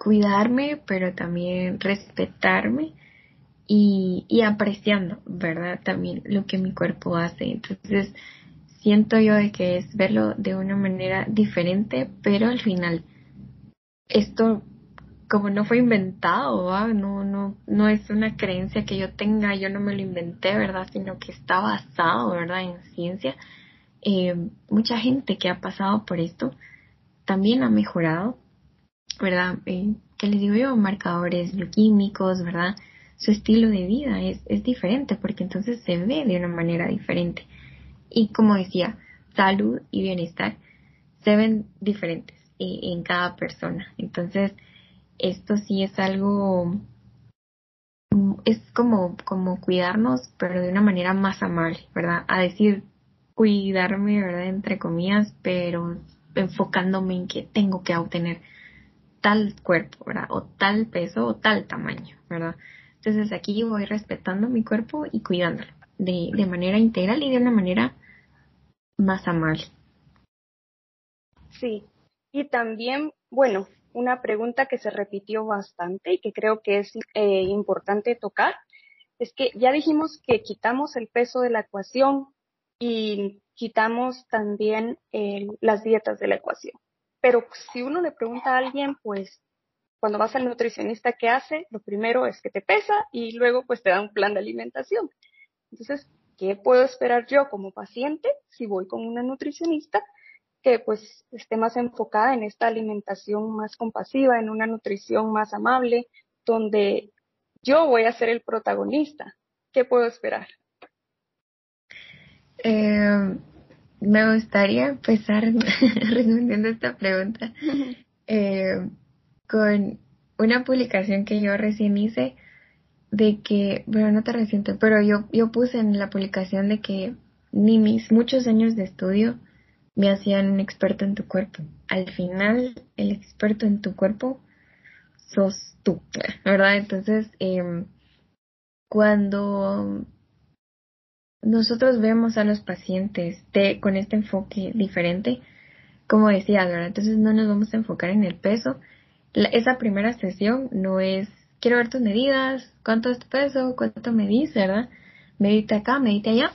cuidarme, pero también respetarme y, y apreciando, ¿verdad? También lo que mi cuerpo hace. Entonces, siento yo de que es verlo de una manera diferente, pero al final esto como no fue inventado, no no no es una creencia que yo tenga, yo no me lo inventé, ¿verdad? Sino que está basado, ¿verdad? En ciencia. Eh, mucha gente que ha pasado por esto también ha mejorado, ¿verdad? Eh, ¿Qué les digo yo? Marcadores bioquímicos, ¿verdad? Su estilo de vida es, es diferente porque entonces se ve de una manera diferente. Y como decía, salud y bienestar se ven diferentes en cada persona. Entonces, esto sí es algo, es como, como cuidarnos, pero de una manera más amable, ¿verdad? A decir, cuidarme, ¿verdad? Entre comillas, pero enfocándome en que tengo que obtener tal cuerpo, ¿verdad? O tal peso o tal tamaño, ¿verdad? Entonces aquí voy respetando mi cuerpo y cuidándolo de, de manera integral y de una manera más amable. Sí, y también, bueno, una pregunta que se repitió bastante y que creo que es eh, importante tocar, es que ya dijimos que quitamos el peso de la ecuación y quitamos también las dietas de la ecuación. Pero si uno le pregunta a alguien, pues cuando vas al nutricionista, ¿qué hace? Lo primero es que te pesa y luego pues te da un plan de alimentación. Entonces, ¿qué puedo esperar yo como paciente si voy con una nutricionista que pues esté más enfocada en esta alimentación más compasiva, en una nutrición más amable, donde yo voy a ser el protagonista? ¿Qué puedo esperar? Eh, me gustaría empezar respondiendo esta pregunta eh, con una publicación que yo recién hice de que, bueno, no te reciente, pero yo, yo puse en la publicación de que ni mis muchos años de estudio me hacían un experto en tu cuerpo. Al final, el experto en tu cuerpo sos tú, ¿verdad? Entonces, eh, cuando nosotros vemos a los pacientes de, con este enfoque diferente, como decía, ¿verdad? Entonces no nos vamos a enfocar en el peso. esa primera sesión no es quiero ver tus medidas, cuánto es tu peso, cuánto medís, ¿verdad? Medite acá, medite allá.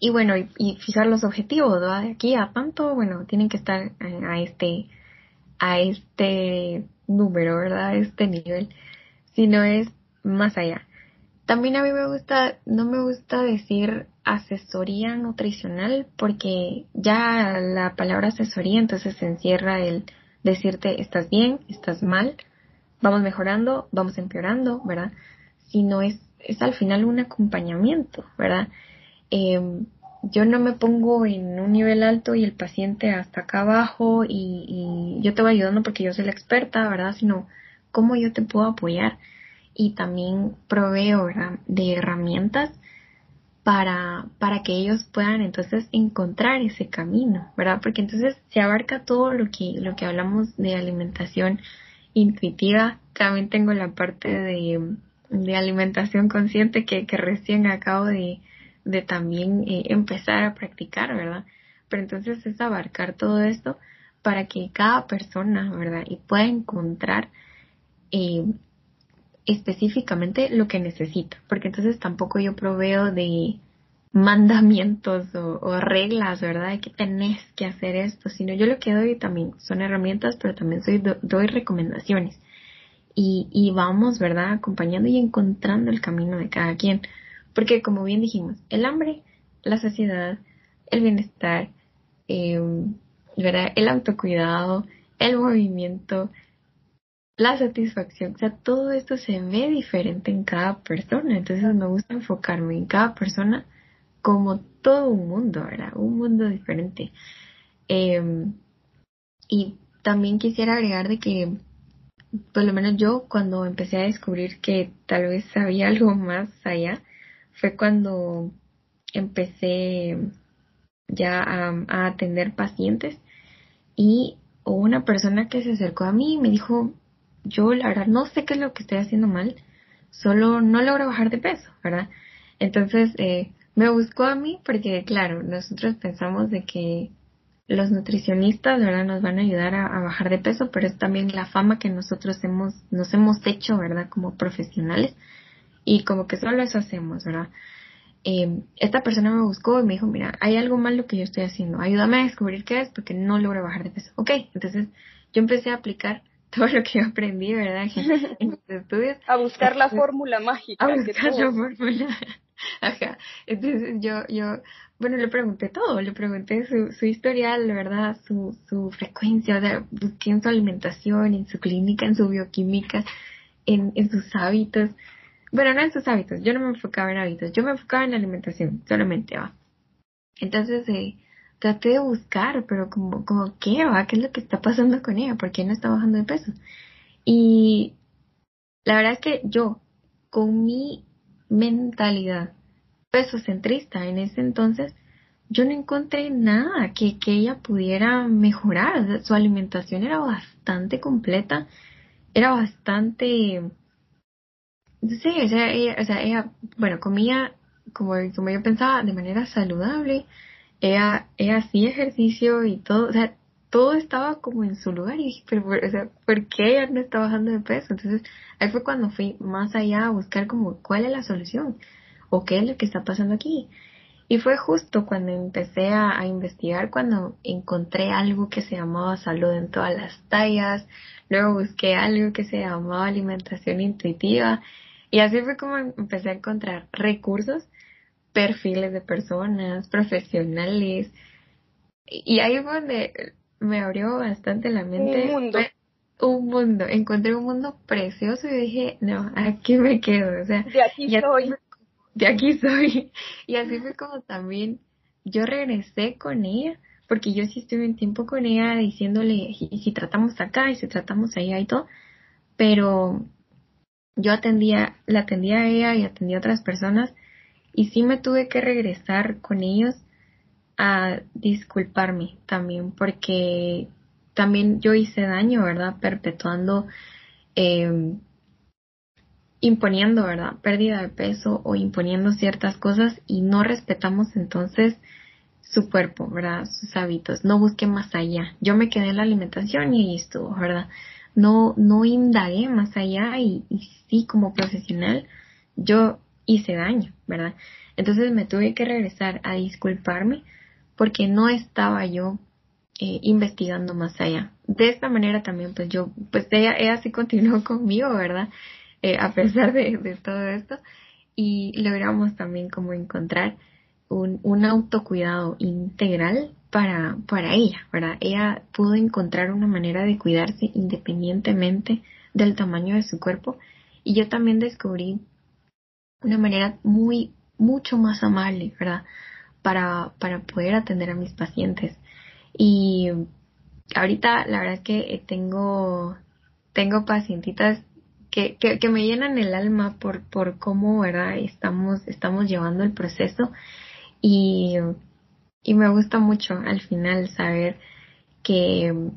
Y bueno, y, fijar los objetivos, ¿verdad? De aquí a tanto, bueno, tienen que estar a, este, a este número, ¿verdad? A este nivel. Si no es más allá. También a mí me gusta, no me gusta decir asesoría nutricional porque ya la palabra asesoría entonces encierra el decirte estás bien, estás mal, vamos mejorando, vamos empeorando, ¿verdad? Sino es, es al final un acompañamiento, ¿verdad? Em, yo no me pongo en un nivel alto y el paciente hasta acá abajo y, y yo te voy ayudando porque yo soy la experta, ¿verdad? Sino cómo yo te puedo apoyar y también proveo de herramientas para, para que ellos puedan entonces encontrar ese camino, ¿verdad? Porque entonces se abarca todo lo que, lo que hablamos de alimentación intuitiva. También tengo la parte de, de alimentación consciente que, que recién acabo de, de también eh, empezar a practicar, ¿verdad? Pero entonces es abarcar todo esto para que cada persona, ¿verdad? Y pueda encontrar eh, específicamente lo que necesita, porque entonces tampoco yo proveo de mandamientos o, reglas, ¿verdad? De que tenés que hacer esto, sino yo lo que doy también son herramientas, pero también soy, doy recomendaciones. Y, y vamos, ¿verdad? Acompañando y encontrando el camino de cada quien. Porque como bien dijimos, el hambre, la saciedad, el bienestar, eh, ¿verdad? El autocuidado, el movimiento, la satisfacción, o sea, todo esto se ve diferente en cada persona, entonces me gusta enfocarme en cada persona como todo un mundo, ¿verdad? Un mundo diferente. Em, y también quisiera agregar de que, por lo menos yo, cuando empecé a descubrir que tal vez había algo más allá, fue cuando empecé ya a, a atender pacientes y una persona que se acercó a mí y me dijo, yo la verdad no sé qué es lo que estoy haciendo mal, solo no logro bajar de peso, ¿verdad? Entonces, eh, me buscó a mí porque, claro, nosotros pensamos de que los nutricionistas, ¿verdad? Nos van a ayudar a, bajar de peso, pero es también la fama que nosotros hemos, nos hemos hecho, ¿verdad? Como profesionales. Y como que solo eso hacemos, ¿verdad? Eh, esta persona me buscó y me dijo, mira, hay algo malo que yo estoy haciendo, ayúdame a descubrir qué es porque no logro bajar de peso. Ok, entonces yo empecé a aplicar todo lo que yo aprendí, ¿verdad? En, mis estudios. A buscar la fórmula mágica. A buscar la fórmula. Ajá. Entonces yo, yo, bueno, le pregunté todo, le pregunté su, su historial, ¿verdad? Su, su frecuencia, o busqué en su alimentación, en su clínica, en su bioquímica, en, en sus hábitos. Bueno, no en sus hábitos, yo no me enfocaba en hábitos, yo me enfocaba en la alimentación, solamente, va. Entonces, eh, traté de buscar, pero como, como, ¿qué va? ¿Qué es lo que está pasando con ella? ¿Por qué no está bajando de peso? Y la verdad es que yo, con mi mentalidad peso centrista en ese entonces, yo no encontré nada que, que ella pudiera mejorar. Su alimentación era bastante completa, era bastante... Sí, o sea, ella, o sea, ella bueno, comía como, como yo pensaba, de manera saludable. Ella, ella hacía ejercicio y todo, o sea, todo estaba como en su lugar y dije, pero, o sea, ¿por qué ella no está bajando de peso? Entonces, ahí fue cuando fui más allá a buscar como cuál es la solución o qué es lo que está pasando aquí. Y fue justo cuando empecé a, investigar, cuando encontré algo que se llamaba salud en todas las tallas, luego busqué algo que se llamaba alimentación intuitiva y así fue como empecé a encontrar recursos, perfiles de personas, profesionales. Y ahí fue donde me abrió bastante la mente. Un mundo. Un mundo. Encontré un mundo precioso y dije, no, aquí me quedo. O sea, de aquí soy. De aquí soy. Y así fue como también yo regresé con ella, porque yo sí estuve un tiempo con ella diciéndole, y si tratamos acá, y si tratamos allá y todo, pero yo atendía, la atendía a ella y atendía a otras personas, y sí me tuve que regresar con ellos a disculparme también porque también yo hice daño, ¿verdad? Perpetuando, eh, imponiendo, ¿verdad? Pérdida de peso o imponiendo ciertas cosas y no respetamos entonces su cuerpo, ¿verdad? Sus hábitos. No busqué más allá. Yo me quedé en la alimentación y ahí estuvo, ¿verdad? No, no indagué más allá y, y sí, como profesional, yo hice daño, ¿verdad? Entonces me tuve que regresar a disculparme porque no estaba yo eh, investigando más allá. De esta manera también, pues yo, pues ella, ella sí continuó conmigo, ¿verdad? Eh, a pesar de, de, todo esto. Y logramos también como encontrar un, un autocuidado integral para, para ella, ¿verdad? Ella pudo encontrar una manera de cuidarse independientemente del tamaño de su cuerpo. Y yo también descubrí una manera muy, mucho más amable, ¿verdad? para, para poder atender a mis pacientes. Y ahorita la verdad es que tengo, tengo pacientitas que, que, que, me llenan el alma por, por cómo, ¿verdad? Estamos, estamos llevando el proceso y, y me gusta mucho al final saber que,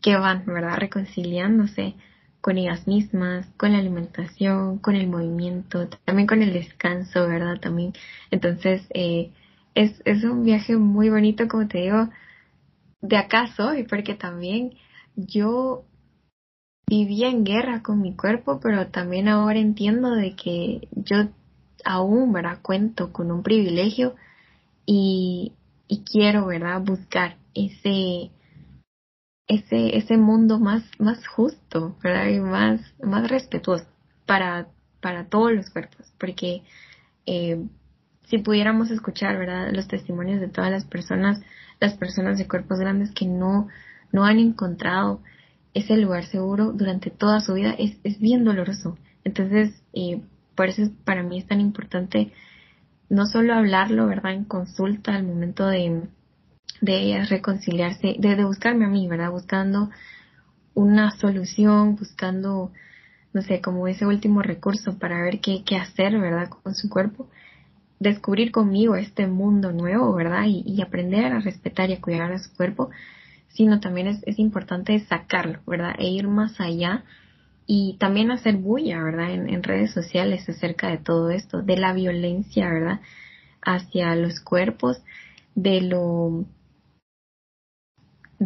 que van, ¿verdad? Reconciliándose con ellas mismas, con la alimentación, con el movimiento, también con el descanso, ¿verdad? También. Entonces, eh, es, es un viaje muy bonito, como te digo, de acá soy, porque también yo vivía en guerra con mi cuerpo, pero también ahora entiendo de que yo aún, ¿verdad? Cuento con un privilegio y, y quiero, ¿verdad? Buscar ese, ese, ese mundo más, más justo, ¿verdad? Y más, más respetuoso para, para todos los cuerpos, porque eh, si pudiéramos escuchar, ¿verdad? Los testimonios de todas las personas, las personas de cuerpos grandes que no, no han encontrado ese lugar seguro durante toda su vida, es, es bien doloroso. Entonces, eh, por eso para mí es tan importante no solo hablarlo, ¿verdad? En consulta al momento de, de ellas reconciliarse, de, buscarme a mí, ¿verdad? Buscando una solución, buscando, no sé, como ese último recurso para ver qué, qué hacer, ¿verdad? Con su cuerpo descubrir conmigo este mundo nuevo, ¿verdad? Y, aprender a respetar y a cuidar a su cuerpo, sino también es, es, importante sacarlo, ¿verdad? E ir más allá y también hacer bulla, ¿verdad? En, en, redes sociales acerca de todo esto, de la violencia, ¿verdad? Hacia los cuerpos, de lo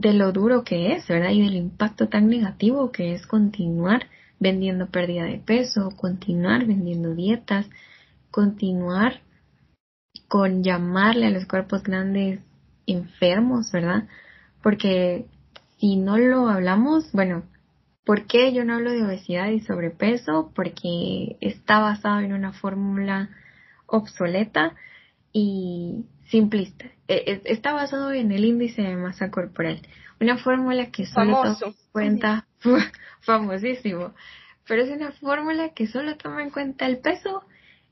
de lo duro que es, ¿verdad? Y del impacto tan negativo que es continuar vendiendo pérdida de peso, continuar vendiendo dietas, continuar con llamarle a los cuerpos grandes enfermos, ¿verdad? Porque si no lo hablamos, bueno, ¿por qué yo no hablo de obesidad y sobrepeso? Porque está basado en una fórmula obsoleta y simplista. E, e, está basado en el índice de masa corporal. Una fórmula que solo toma en cuenta, famosísimo, pero es una fórmula que solo toma en cuenta el peso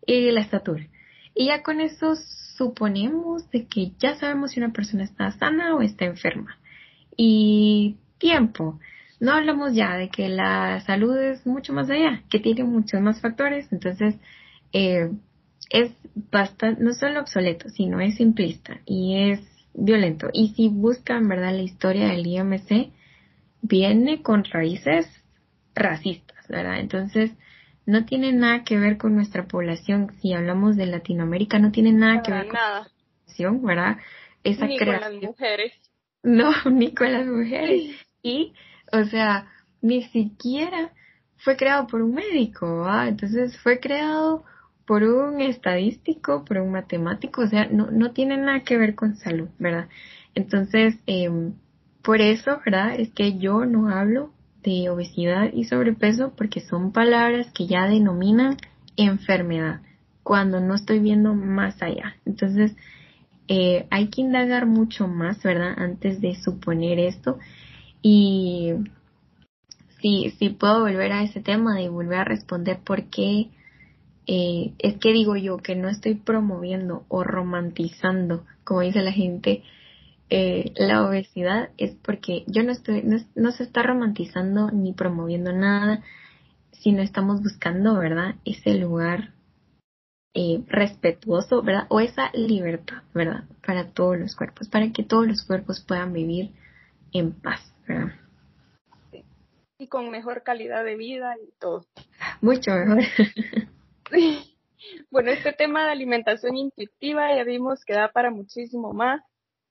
y la estatura. Y ya con eso suponemos de que ya sabemos si una persona está sana o está enferma. Y tiempo. No hablamos ya de que la salud es mucho más allá, que tiene muchos más factores. Entonces, eh, es bastante, no solo obsoleto, sino es simplista y es violento. Y si buscan, ¿verdad?, la historia del IMC, viene con raíces racistas, ¿verdad? Entonces, no tiene nada que ver con nuestra población. Si hablamos de Latinoamérica, no tiene nada que ver con nada. población, ¿verdad? Esa ni con las mujeres. No, ni con las mujeres. Y, o sea, ni siquiera fue creado por un médico, ¿verdad? Entonces fue creado por un estadístico, por un matemático, o sea, no, no tiene nada que ver con salud, ¿verdad? Entonces, eh, por eso, ¿verdad? Es que yo no hablo de obesidad y sobrepeso porque son palabras que ya denominan enfermedad cuando no estoy viendo más allá. Entonces, eh, hay que indagar mucho más, ¿verdad? Antes de suponer esto. Y si, si puedo volver a ese tema de volver a responder por qué eh, es que digo yo que no estoy promoviendo o romantizando, como dice la gente, eh, la obesidad es porque yo no estoy, no, se está romantizando ni promoviendo nada, sino estamos buscando, ¿verdad? Ese lugar eh, respetuoso, ¿verdad? O esa libertad, ¿verdad? Para todos los cuerpos, para que todos los cuerpos puedan vivir en paz, ¿verdad? Y con mejor calidad de vida y todo. Mucho mejor. Bueno, este tema de alimentación intuitiva ya vimos que da para muchísimo más.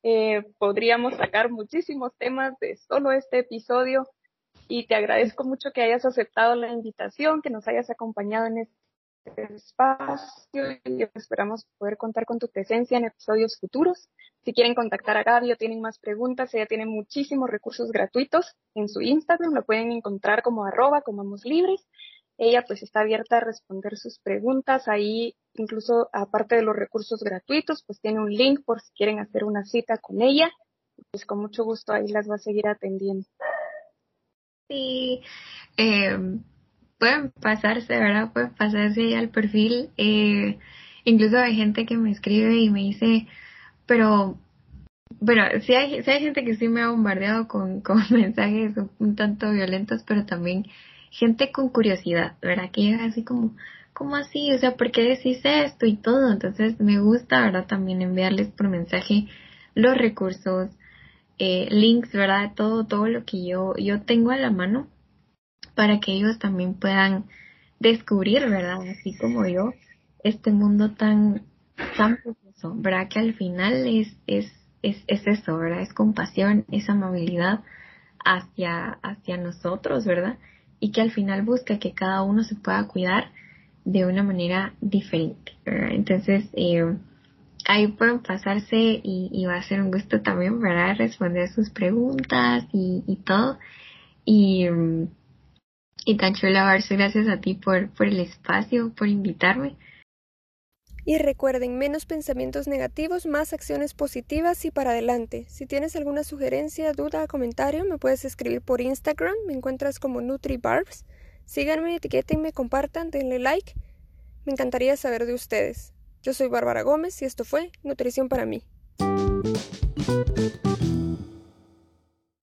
Eh, podríamos sacar muchísimos temas de solo este episodio y te agradezco mucho que hayas aceptado la invitación, que nos hayas acompañado en este espacio y esperamos poder contar con tu presencia en episodios futuros. Si quieren contactar a Gaby o tienen más preguntas, ella tiene muchísimos recursos gratuitos en su Instagram, lo pueden encontrar como arroba comamos libres ella pues está abierta a responder sus preguntas. Ahí, incluso aparte de los recursos gratuitos, pues tiene un link por si quieren hacer una cita con ella. Pues con mucho gusto ahí las va a seguir atendiendo. Sí, eh, pueden pasarse, ¿verdad? Pueden pasarse al perfil. Eh, incluso hay gente que me escribe y me dice, pero bueno, sí hay, sí hay gente que sí me ha bombardeado con, con mensajes un tanto violentos, pero también gente con curiosidad, ¿verdad? Que llega así como, ¿cómo así? O sea, ¿por qué decís esto y todo? Entonces me gusta, ¿verdad? También enviarles por mensaje los recursos, eh, links, ¿verdad? Todo, todo lo que yo, yo tengo a la mano para que ellos también puedan descubrir, ¿verdad? Así como yo, este mundo tan, tan precioso, ¿verdad? Que al final es, es, es, es eso, ¿verdad? Es compasión, es amabilidad hacia, hacia nosotros, ¿verdad? Y que al final busca que cada uno se pueda cuidar de una manera diferente. Entonces, eh, ahí pueden pasarse y, va a ser un gusto también para responder sus preguntas y, todo. Y, y tan chulo, Barce, gracias a ti por, por el espacio, por invitarme. Y recuerden, menos pensamientos negativos, más acciones positivas y para adelante. Si tienes alguna sugerencia, duda o comentario, me puedes escribir por Instagram, me encuentras como NutriBarbs. Síganme, etiquétenme, compartan, denle like. Me encantaría saber de ustedes. Yo soy Bárbara Gómez y esto fue Nutrición para mí.